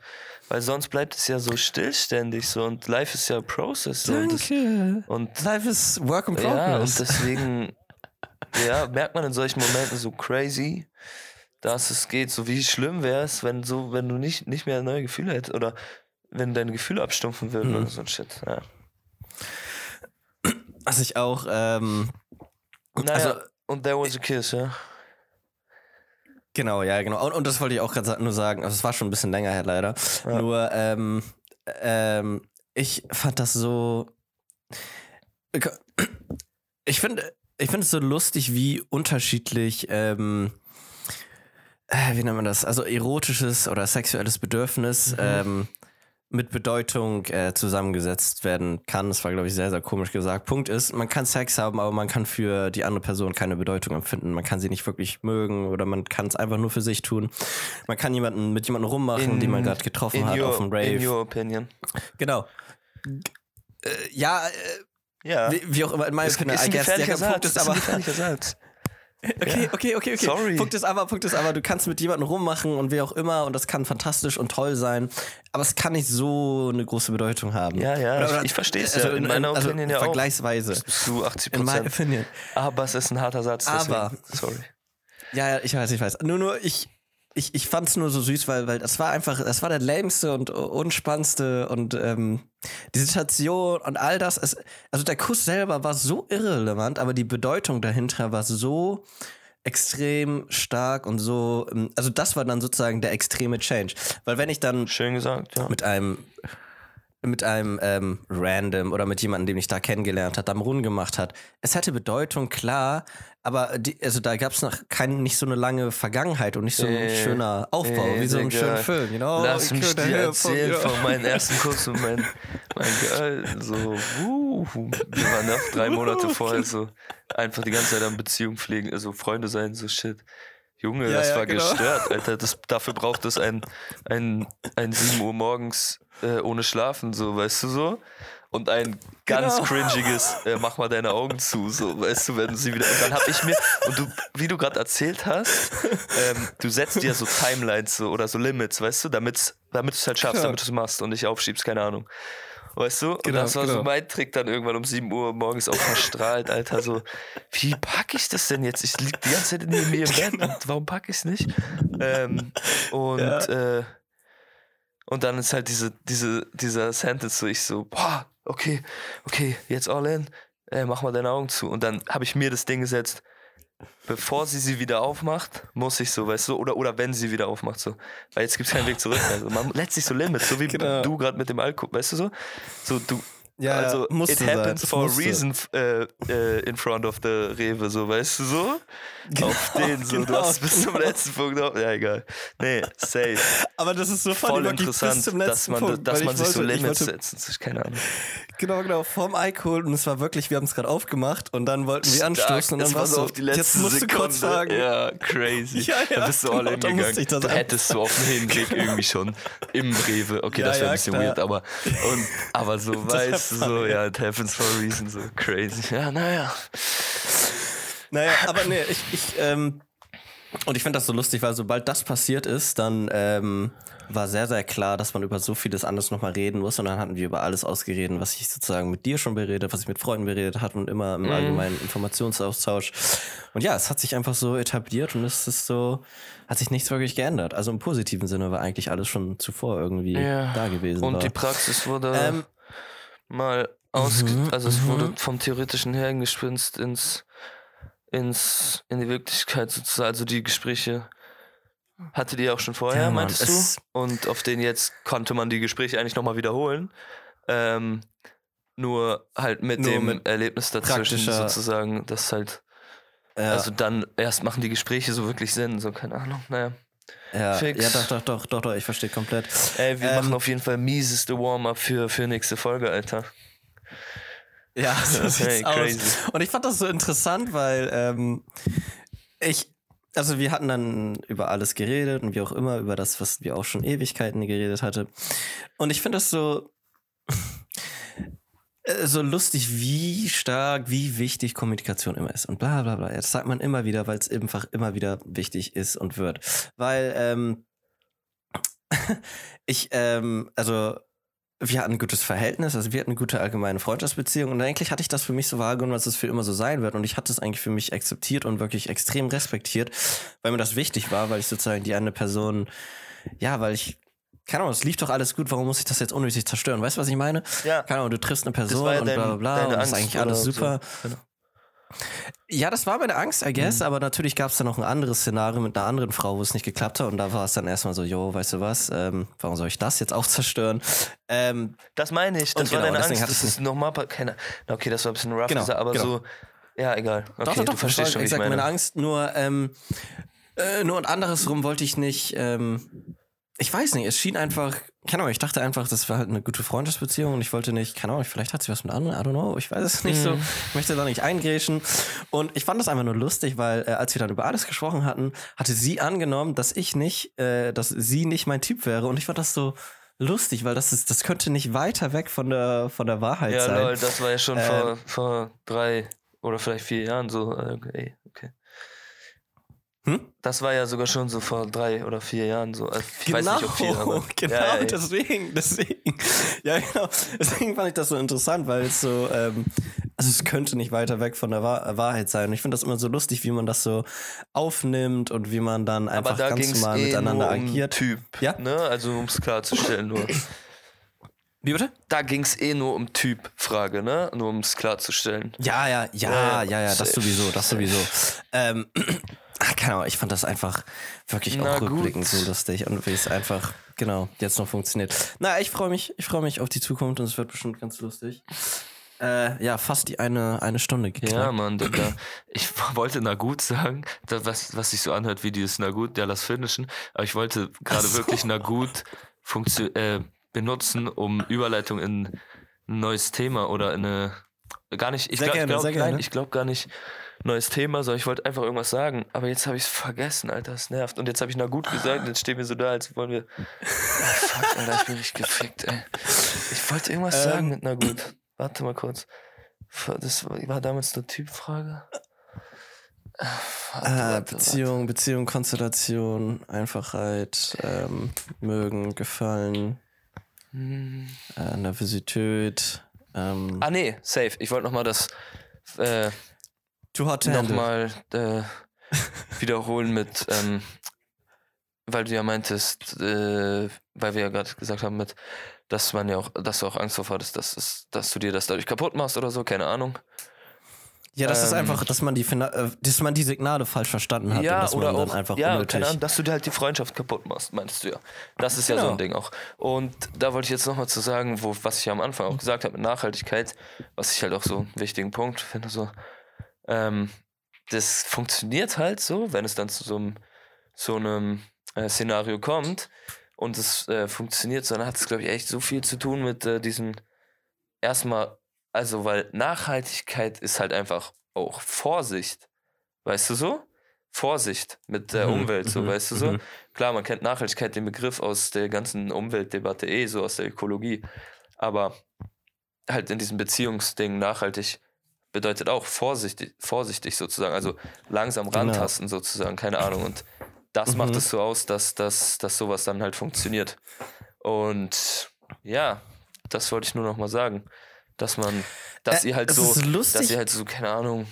weil sonst bleibt es ja so stillständig so und life ist ja a process. So, und, das, Danke. und Life is work in ja, progress. und deswegen ja, merkt man in solchen Momenten so crazy, dass es geht. So wie schlimm wäre es, wenn so, wenn du nicht, nicht mehr neue Gefühle hättest oder wenn deine Gefühle abstumpfen würden Mhm. oder so ein Shit. Ja. Was ich auch, ähm, Naja, Also- und there was a kiss, ja. Genau, ja, genau. Und, und das wollte ich auch gerade nur sagen. Also es war schon ein bisschen länger her leider. Ja. Nur, ähm, ähm, ich fand das so. Ich finde, ich finde es so lustig, wie unterschiedlich, ähm, äh, wie nennt man das? Also erotisches oder sexuelles Bedürfnis, Mhm. ähm, mit Bedeutung äh, zusammengesetzt werden kann. Das war, glaube ich, sehr, sehr komisch gesagt. Punkt ist, man kann Sex haben, aber man kann für die andere Person keine Bedeutung empfinden. Man kann sie nicht wirklich mögen oder man kann es einfach nur für sich tun. Man kann jemanden mit jemandem rummachen, den man gerade getroffen in hat your, auf dem Rave. In your opinion. Genau. Äh, ja, äh, Ja. wie, wie auch immer, in meinem Sinne, ist I guess. Der Punkt ist aber. Okay, okay, okay, okay. Sorry. Punkt ist aber, Punkt ist aber, du kannst mit jemandem rummachen und wie auch immer und das kann fantastisch und toll sein, aber es kann nicht so eine große Bedeutung haben. Ja, ja, Oder- ich- oder- ich versteh's also ja, in meiner also Opinion ja auch. Vergleichsweise. Zu 80 In meiner Prozent. Opinion. Aber es ist ein harter Satz. Deswegen. Aber- Sorry. Ja, ja, ich weiß, ich weiß. Nur, nur, ich, ich, ich fand's nur so süß, weil, weil das war einfach, das war der lämste und unspannendste und ähm, die Situation und all das. Es, also der Kuss selber war so irrelevant, aber die Bedeutung dahinter war so extrem stark und so, ähm, also das war dann sozusagen der extreme Change. Weil wenn ich dann Schön gesagt, ja. mit einem mit einem ähm, Random oder mit jemandem, den ich da kennengelernt hat, am Rund gemacht hat. Es hätte Bedeutung, klar, aber die, also da gab es noch kein, nicht so eine lange Vergangenheit und nicht so ein Äh, schöner Aufbau, äh, wie so ein schöner Film, you know? Lass Ich mich dir erzählen ja. von meinem ersten Kuss und mein, mein Girl. So, wuh, wir waren noch drei Monate vorher so einfach die ganze Zeit an Beziehung pflegen, also Freunde sein, so shit. Junge, Ja, das ja, war genau. gestört, Alter. Das, dafür braucht es ein, ein, ein 7 Uhr morgens äh, ohne Schlafen, so, weißt du so? Und ein ganz Genau. cringiges, äh, mach mal deine Augen zu, so, weißt du, wenn sie wieder. Und dann hab ich mir, und du, wie du gerade erzählt hast, ähm, du setzt dir so Timelines so, oder so Limits, weißt du, damit du es halt schaffst, Klar. damit du es machst und nicht aufschiebst, keine Ahnung. Weißt du? Und Genau, das war so genau. mein Trick dann irgendwann um 7 Uhr morgens auch verstrahlt, Alter. So, wie packe ich das denn jetzt? Ich lieg die ganze Zeit neben mir im Bett und warum packe ich es nicht? Ähm, und, äh, und dann ist halt diese, diese, dieser Sentence so, ich so, boah, okay, okay, jetzt all in, äh, mach mal deine Augen zu. Und dann habe ich mir das Ding gesetzt, bevor sie sie wieder aufmacht, muss ich so, weißt du, oder, oder wenn sie wieder aufmacht, so. Weil jetzt gibt es keinen Weg zurück. Also man lässt sich so Limits, so wie Genau. du gerade mit dem Alkohol, weißt du so? So, du, Ja, also, it sein, happens das for a reason äh, äh, in front of the Rewe, so, weißt du so? Auf den, so, du genau, hast bis zum genau. letzten Punkt auf, ja, egal. Nee, safe. Aber das ist so Voll interessant, bis zum dass letzten man, Punkt, dass man ich sich so wollte- ich Limits wollte- setzt. Keine Ahnung. Genau, genau, vorm Alkohol und es war wirklich, wir haben es gerade aufgemacht und dann wollten wir anstoßen und dann war so so, auf die letzte jetzt musst Sekunde. du kurz sagen. Ja, crazy. Ja, ja, da bist du all genau, in da gegangen. Du hättest du auf dem Hinweg irgendwie schon im Rewe. Okay, Ja, das wäre ja, ein bisschen klar. weird, aber, und, aber so wär weißt du, so, ja, it happens for a reason, so crazy. Ja, naja. Naja, aber nee, ich, ich ähm, und ich finde das so lustig, weil sobald das passiert ist, dann ähm, war sehr, sehr klar, dass man über so vieles anderes nochmal reden muss. Und dann hatten wir über alles ausgeredet, was ich sozusagen mit dir schon beredet, was ich mit Freunden beredet hatte und immer Mhm. im allgemeinen Informationsaustausch. Und ja, es hat sich einfach so etabliert und es ist so, hat sich nichts wirklich geändert. Also im positiven Sinne war eigentlich alles schon zuvor irgendwie Ja. da gewesen. Und war. die Praxis wurde Ähm, mal ausge... mhm, also es wurde mhm. vom Theoretischen her gespinst ins, ins, in die Wirklichkeit sozusagen. Also die Gespräche hattet ihr auch schon vorher, Ja, meintest es- du? Und auf denen jetzt konnte man die Gespräche eigentlich nochmal wiederholen. Ähm, nur halt mit Nur dem mit Erlebnis dazwischen sozusagen, dass halt, ja, also dann erst machen die Gespräche so wirklich Sinn, so keine Ahnung, naja. Ja, fix. ja, doch, doch, doch, doch, doch, ich verstehe komplett. Ey, wir Ähm, machen auf jeden Fall mieseste Warm-up für, für nächste Folge, Alter. Ja, so sieht's aus. crazy. Und ich fand das so interessant, weil ähm, ich, also wir hatten dann über alles geredet und wie auch immer, über das, was wir auch schon Ewigkeiten geredet hatte. Und ich finde das so, so lustig, wie stark, wie wichtig Kommunikation immer ist und bla bla bla. Das sagt man immer wieder, weil es einfach immer wieder wichtig ist und wird. Weil, ähm, ich, ähm, also wir hatten ein gutes Verhältnis, also wir hatten eine gute allgemeine Freundschaftsbeziehung und eigentlich hatte ich das für mich so wahrgenommen, dass es für immer so sein wird und ich hatte es eigentlich für mich akzeptiert und wirklich extrem respektiert, weil mir das wichtig war, weil ich sozusagen die eine Person, ja, weil ich, keine Ahnung, es lief doch alles gut, warum muss ich das jetzt unnötig zerstören? Weißt du, was ich meine? Ja. Keine Ahnung, du triffst eine Person ja und dein- bla bla bla und ist eigentlich alles super. so. Genau. Ja, das war meine Angst, I guess, Mhm. aber natürlich gab es dann noch ein anderes Szenario mit einer anderen Frau, wo es nicht geklappt hat und da war es dann erstmal so, jo, weißt du was, ähm, warum soll ich das jetzt auch zerstören? Ähm, Das meine ich, das war genau, deine Angst, das ist nochmal, keine, okay, das war ein bisschen rough Genau, aber genau. so, ja, egal, okay, doch, doch, du doch, verstehst das schon, exakt meine. meine Angst, nur, ähm, äh, nur und andersrum wollte ich nicht, ähm, ich weiß nicht, es schien einfach, keine Ahnung, ich dachte einfach, das war halt eine gute Freundschaftsbeziehung und ich wollte nicht, keine Ahnung, vielleicht hat sie was mit anderen, I don't know, ich weiß es nicht so, ich möchte da nicht eingrätschen. Und ich fand das einfach nur lustig, weil äh, als wir dann über alles gesprochen hatten, hatte sie angenommen, dass ich nicht, äh, dass sie nicht mein Typ wäre und ich fand das so lustig, weil das ist, das könnte nicht weiter weg von der, von der Wahrheit Ja, sein. lol, das war ja schon Ähm. vor, vor drei oder vielleicht vier Jahren so. äh, Okay, okay. Hm? Das war ja sogar schon so vor drei oder vier Jahren so. Also ich weiß nicht, ob vier, aber. genau, ja, ja, deswegen, deswegen. Ja, genau. Deswegen fand ich das so interessant, weil es so, ähm, also es könnte nicht weiter weg von der Wahr Wahrheit sein. Und ich finde das immer so lustig, wie man das so aufnimmt und wie man dann einfach da ganz normal eh miteinander nur um agiert. Typ. Ja? Ne? Also um es klarzustellen nur. Wie bitte? Da ging es eh nur um Typ-Frage, ne? Nur um es klarzustellen. Ja, ja, ja, Ja, ja, ja, das sowieso, das sowieso. Ähm, ach, keine Ahnung, ich fand das einfach wirklich Na auch rückblickend gut. so lustig und wie es einfach, genau, jetzt noch funktioniert. Na, ich freue mich, ich freue mich auf die Zukunft und es wird bestimmt ganz lustig. Äh, ja, fast die eine, eine Stunde geknackt. Ja, Mann, Digga. Ich wollte na gut sagen, da, was, was sich so anhört wie dieses na gut, ja, lass finishen. Aber ich wollte gerade so. wirklich na gut äh, benutzen, um Überleitung in ein neues Thema oder in eine. Gar nicht, ich glaube glaub, glaube gar nicht neues Thema, sondern ich wollte einfach irgendwas sagen. Aber jetzt habe ich es vergessen, Alter, das nervt. Und jetzt habe ich na gut gesagt und jetzt stehen wir so da, als wollen wir. Oh, fuck, Alter, ich bin nicht gefickt, ey. Ich wollte irgendwas Ähm. sagen mit na gut. Warte mal kurz. Das war damals eine Typfrage. Warte, Äh, warte, Beziehung, Beziehung, Konstellation, Einfachheit, ähm, mögen, gefallen, Hm. äh, Nervosität, ähm, Ah, nee, safe. Ich wollte nochmal das äh, too hot to nochmal äh, wiederholen mit, ähm, weil du ja meintest, äh, weil wir ja gerade gesagt haben, mit, dass man ja auch, dass du auch Angst davor hattest, dass, es, dass du dir das dadurch kaputt machst oder so, keine Ahnung. Ja, das ist ähm, einfach, dass man die, äh, dass man die Signale falsch verstanden hat und ja, dass oder man dann auch, einfach ja, unnötig. keine Ahnung, dass du dir halt die Freundschaft kaputt machst, meinst du ja. Das ist ja so Genau. ein Ding auch. Und da wollte ich jetzt nochmal zu sagen, wo, was ich am Anfang auch gesagt habe mit Nachhaltigkeit, was ich halt auch so einen wichtigen Punkt finde, so, ähm, das funktioniert halt so, wenn es dann zu so einem, so einem äh, Szenario kommt und es äh, funktioniert, so, dann hat es, glaube ich, echt so viel zu tun mit äh, diesem erstmal, also weil Nachhaltigkeit ist halt einfach auch Vorsicht. Weißt du so? Vorsicht mit der Mhm, Umwelt, so, mhm, weißt du so? mhm. Klar, man kennt Nachhaltigkeit, den Begriff aus der ganzen Umweltdebatte eh, so aus der Ökologie. Aber halt in diesem Beziehungsding nachhaltig bedeutet auch vorsichtig, vorsichtig sozusagen, also langsam Genau. rantasten sozusagen, keine Ahnung. Und das Mhm. macht es so aus, dass, dass, dass sowas dann halt funktioniert. Und ja, das wollte ich nur noch mal sagen, dass man, dass Äh, ihr halt so, dass ihr halt so, keine Ahnung,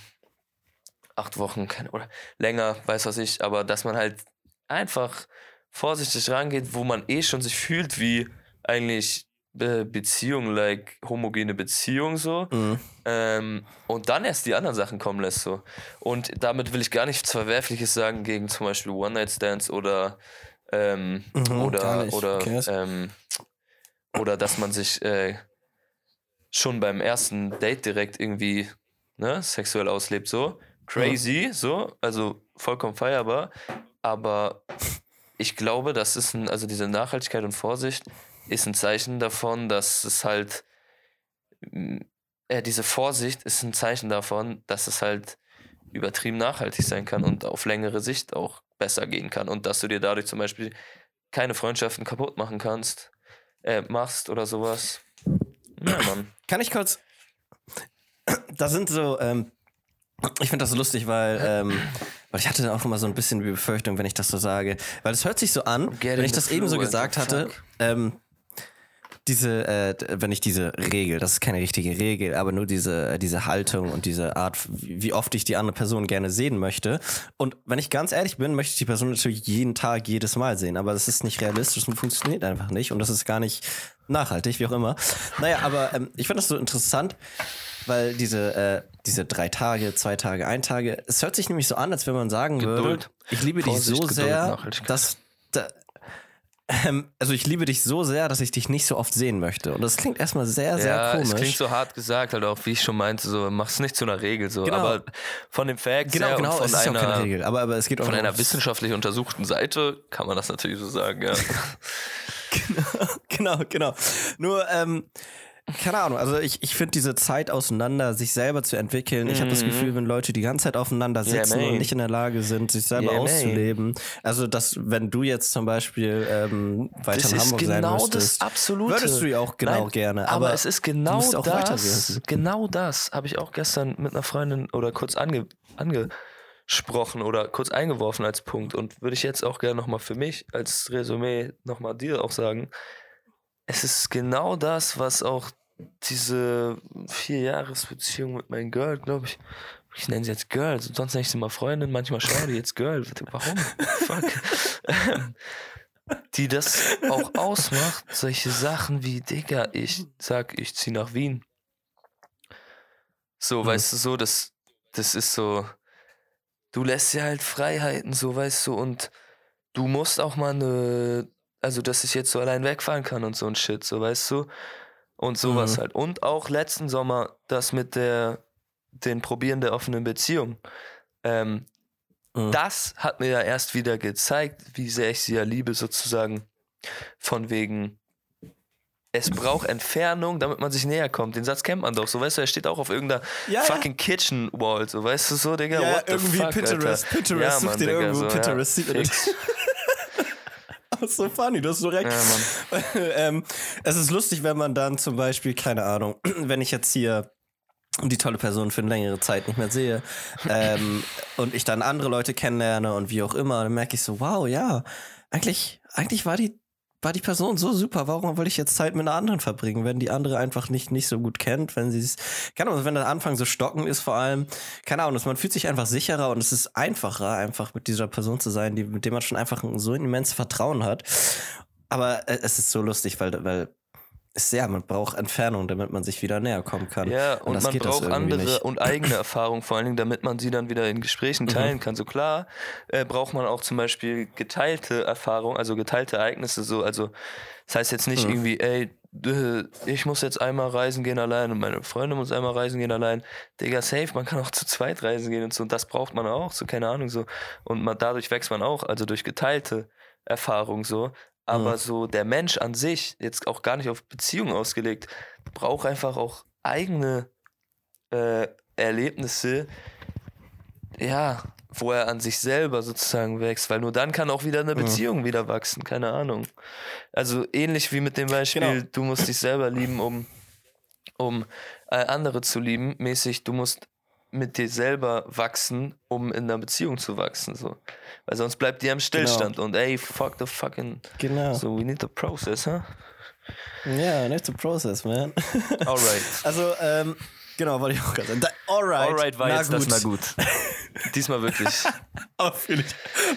acht Wochen keine, oder länger, weiß was ich, aber dass man halt einfach vorsichtig rangeht, wo man eh schon sich fühlt wie eigentlich Beziehung, like homogene Beziehung so. Mhm. Ähm, und dann erst die anderen Sachen kommen lässt so. Und damit will ich gar nichts Verwerfliches sagen gegen zum Beispiel One-Night-Stands oder ähm, Mhm, oder oder Okay. ähm, oder dass man sich äh, schon beim ersten Date direkt irgendwie ne, sexuell auslebt so crazy so also vollkommen feierbar aber ich glaube das ist ein also diese Nachhaltigkeit und Vorsicht ist ein Zeichen davon dass es halt äh, diese Vorsicht ist ein Zeichen davon dass es halt übertrieben nachhaltig sein kann und auf längere Sicht auch besser gehen kann und dass du dir dadurch zum Beispiel keine Freundschaften kaputt machen kannst, äh, machst oder sowas. Ja, Mann. Kann ich kurz. Da sind so, ähm, ich finde das so lustig, weil, ähm, weil ich hatte auch immer so ein bisschen die Befürchtung, wenn ich das so sage. Weil es hört sich so an, Get wenn ich das eben so gesagt hatte, ähm, diese, äh, wenn ich diese Regel, das ist keine richtige Regel, aber nur diese, äh, diese Haltung und diese Art, wie oft ich die andere Person gerne sehen möchte. Und wenn ich ganz ehrlich bin, möchte ich die Person natürlich jeden Tag, jedes Mal sehen, aber das ist nicht realistisch und funktioniert einfach nicht und das ist gar nicht nachhaltig, wie auch immer. Naja, aber ähm, ich finde das so interessant, weil diese, äh, diese drei Tage, zwei Tage, ein Tage, es hört sich nämlich so an, als wenn man sagen würde, Geduld. ich liebe dich Vorsicht, so Geduld, sehr, dass, da, ähm, also ich liebe dich so sehr, dass ich dich nicht so oft sehen möchte. Und das klingt erstmal sehr, sehr ja, komisch. es klingt so hart gesagt, halt auch, wie ich schon meinte, so, mach's nicht zu einer Regel, so. Genau. Aber von den Facts genau, genau, und es von ist ja auch keine einer, Regel. Aber, aber es geht auch von einer wissenschaftlich untersuchten Seite kann man das natürlich so sagen, ja. genau, genau. Nur, ähm, keine Ahnung, also ich, ich finde diese Zeit auseinander, sich selber zu entwickeln. Ich habe das Gefühl, wenn Leute die ganze Zeit aufeinander sitzen man. und nicht in der Lage sind, sich selber Yeah, auszuleben. Also, dass, wenn du jetzt zum Beispiel ähm, weiter Das in Hamburg sein genau müsstest, das Absolute. würdest du ja auch genau Nein, gerne. Aber, Aber, es ist du genau musst auch das, genau das habe ich auch gestern mit einer Freundin oder kurz ange, angesprochen oder kurz eingeworfen als Punkt und würde ich jetzt auch gerne nochmal für mich als Resümee nochmal dir auch sagen, es ist genau das, was auch diese Vierjahresbeziehung mit meinem Girl, glaube ich, ich nenne sie jetzt Girl, sonst nenne ich sie mal Freundin, manchmal Shorty, jetzt Girl. Warum? Fuck. Die das auch ausmacht, solche Sachen wie, Digga, ich sag, ich zieh nach Wien. So, weißt du, so, das, das ist so, du lässt dir halt Freiheiten, so, weißt du, und du musst auch mal eine, also, dass ich jetzt so allein wegfahren kann und so ein Shit, so, weißt du, und sowas Mhm. halt. Und auch letzten Sommer das mit der, den Probieren der offenen Beziehung. Ähm, Mhm. das hat mir ja erst wieder gezeigt, wie sehr ich sie ja liebe, sozusagen. Von wegen, es braucht Entfernung, damit man sich näher kommt. Den Satz kennt man doch, so weißt du, er steht auch auf irgendeiner Ja, ja. fucking Kitchen Wall, so weißt du so, Digga, Ja, what the irgendwie fuck, Pinterest, Alter. Pinterest, ja, Mann, den Digga, irgendwo, so, Pinterest, ja, sieht man ist so funny, du hast so recht. Ja, ähm, es ist lustig, wenn man dann zum Beispiel, keine Ahnung, wenn ich jetzt hier die tolle Person für eine längere Zeit nicht mehr sehe ähm, und ich dann andere Leute kennenlerne und wie auch immer, dann merke ich so, wow, ja, eigentlich, eigentlich war die war die Person so super, warum wollte ich jetzt Zeit mit einer anderen verbringen, wenn die andere einfach nicht, nicht so gut kennt, wenn sie es, keine Ahnung, wenn der Anfang so stocken ist vor allem, keine Ahnung, man fühlt sich einfach sicherer und es ist einfacher, einfach mit dieser Person zu sein, die, mit dem man schon einfach ein so immenses Vertrauen hat. Aber äh, es ist so lustig, weil, weil es ja, man braucht Entfernung, damit man sich wieder näher kommen kann. Ja, und, das man braucht andere nicht. und eigene Erfahrungen, vor allen Dingen, damit man sie dann wieder in Gesprächen teilen kann. So klar äh, braucht man auch zum Beispiel geteilte Erfahrungen, also geteilte Ereignisse. So, also das heißt jetzt nicht irgendwie, ey, ich muss jetzt einmal reisen gehen allein und meine Freundin muss einmal reisen gehen allein. Digga, safe, man kann auch zu zweit reisen gehen und so. Und das braucht man auch, so keine Ahnung so. Und man, dadurch wächst man auch, also durch geteilte Erfahrung so. Aber Mhm. so der Mensch an sich, jetzt auch gar nicht auf Beziehungen ausgelegt, braucht einfach auch eigene äh, Erlebnisse, ja, wo er an sich selber sozusagen wächst, weil nur dann kann auch wieder eine Mhm. Beziehung wieder wachsen, keine Ahnung. Also ähnlich wie mit dem Beispiel, Genau. du musst dich selber lieben, um, um äh, andere zu lieben, mäßig, du musst mit dir selber wachsen, um in einer Beziehung zu wachsen, so. Weil sonst bleibt die am Stillstand und ey, fuck the fucking, Genau. so we need the process, huh? Ja, that's the process, man. Alright. Also, ähm, genau, wollte ich auch gerade sagen. Alright. Alright war na jetzt das, na gut. Diesmal wirklich. Ich.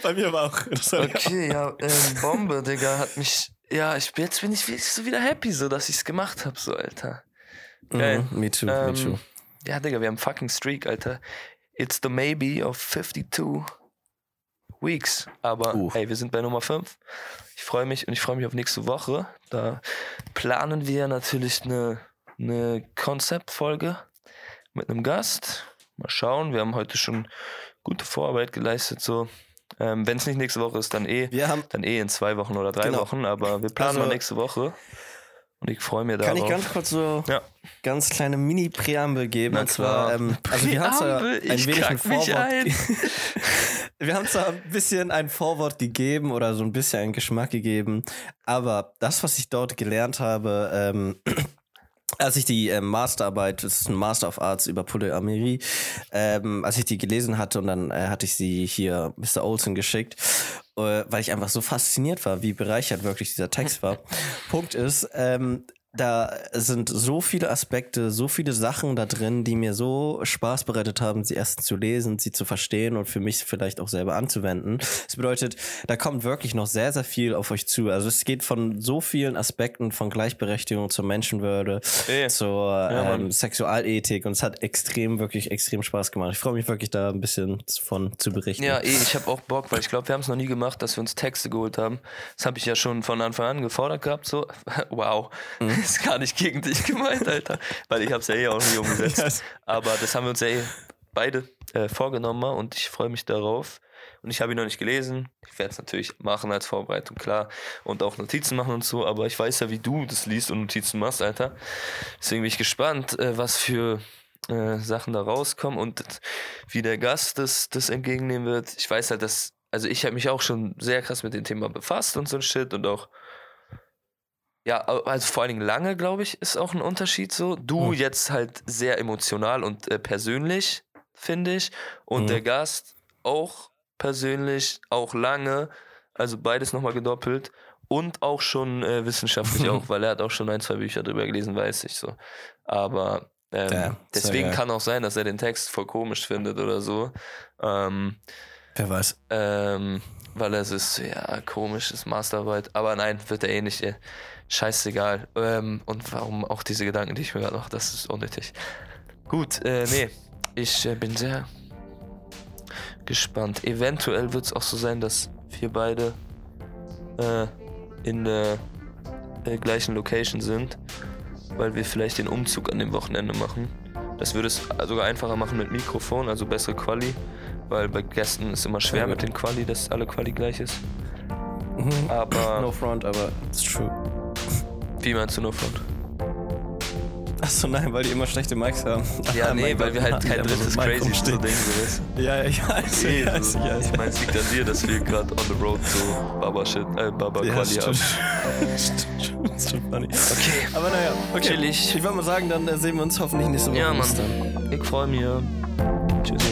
Bei mir war auch. Okay, ja, ähm, Bombe, Digga, hat mich. Ja, ich, jetzt bin ich so wieder happy, so dass ich's gemacht hab, so, Alter. Geil. Mhm, me too, me Ähm, too. Ja, Digga, wir haben fucking Streak, Alter. It's the maybe of 52 weeks. Aber Uh. hey, wir sind bei Nummer 5. Ich freue mich und ich freue mich auf nächste Woche. Da planen wir natürlich eine, eine Konzeptfolge mit einem Gast. Mal schauen, wir haben heute schon gute Vorarbeit geleistet. So. Ähm, Wenn es nicht nächste Woche ist, dann eh, Wir haben, dann eh in zwei Wochen oder drei Genau. Wochen. Aber wir planen Also- mal nächste Woche. Und ich freue mich darauf. kann ich ganz kurz so Ja. ganz kleine Mini-Präambel geben. Und zwar, ähm, also wir haben zwar ein wenig ein Vorwort. wir haben zwar ein bisschen ein Vorwort gegeben oder so ein bisschen einen Geschmack gegeben, aber das, was ich dort gelernt habe, ähm, als ich die ähm, Masterarbeit, das ist ein Master of Arts über Polyamorie, ähm, als ich die gelesen hatte und dann äh, hatte ich sie hier Mr. Olsen geschickt, äh, weil ich einfach so fasziniert war, wie bereichert wirklich dieser Text war. Punkt ist, ähm, da sind so viele Aspekte, so viele Sachen da drin, die mir so Spaß bereitet haben, sie erst zu lesen, sie zu verstehen und für mich vielleicht auch selber anzuwenden. Das bedeutet, da kommt wirklich noch sehr, sehr viel auf euch zu. Also es geht von so vielen Aspekten von Gleichberechtigung zur Menschenwürde, Eh. zur Ja, ähm. Sexualethik und es hat extrem, wirklich extrem Spaß gemacht. Ich freue mich wirklich da ein bisschen von zu berichten. Ja, eh, ich habe auch Bock, weil ich glaube, wir haben es noch nie gemacht, dass wir uns Texte geholt haben. Das habe ich ja schon von Anfang an gefordert gehabt. So, wow, Mhm. Ist gar nicht gegen dich gemeint, Alter, weil ich habe es ja eh auch nie umgesetzt. Yes. Aber das haben wir uns ja eh beide äh, vorgenommen mal und ich freue mich darauf. Und ich habe ihn noch nicht gelesen. Ich werde es natürlich machen als Vorbereitung, klar. Und auch Notizen machen und so. Aber ich weiß ja, wie du das liest und Notizen machst, Alter. Deswegen bin ich gespannt, äh, was für äh, Sachen da rauskommen und wie der Gast das, das entgegennehmen wird. Ich weiß halt, dass, also ich habe mich auch schon sehr krass mit dem Thema befasst und so ein Shit und auch, ja, also vor allen Dingen lange, glaube ich, ist auch ein Unterschied so. Du Mhm. jetzt halt sehr emotional und äh, persönlich, finde ich. Und Mhm. der Gast auch persönlich, auch lange. Also beides nochmal gedoppelt. Und auch schon äh, wissenschaftlich auch, weil er hat auch schon ein, zwei Bücher drüber gelesen, weiß ich so. Aber ähm, Ja, deswegen kann auch sein, dass er den Text voll komisch findet oder so. Ähm, Wer weiß. ähm, weil es ist, ja, komisch, ist Masterarbeit. Aber nein, wird er eh nicht. Scheißegal. Ähm, und warum auch diese Gedanken, die ich mir gerade mache, das ist unnötig. Gut, äh, nee. Ich äh, bin sehr gespannt. Eventuell wird es auch so sein, dass wir beide äh, in der äh, gleichen Location sind, weil wir vielleicht den Umzug an dem Wochenende machen. Das würde es sogar einfacher machen mit Mikrofon, also bessere Quali, weil bei Gästen ist immer schwer mit den Quali, dass alle Quali gleich ist. Aber No front, aber it's true. Wie meinst du nur von? Achso, nein, weil die immer schlechte Mics haben. Ja, Ah, nee, weil Gott, wir halt kein haben drittes Crazy so ist. Ja, ja, ich weiß, Nee, ich weiß, so, ich meine, es liegt an dir, dass wir gerade on the road so Baba-Shit, äh, Ja, Baba-Quali haben. stimmt, das ist schon funny. Okay. Aber naja, okay. Chillig. Ich würde mal sagen, dann äh, sehen wir uns hoffentlich nächste Woche. Ja, Mann. Ich freue mich. Tschüss.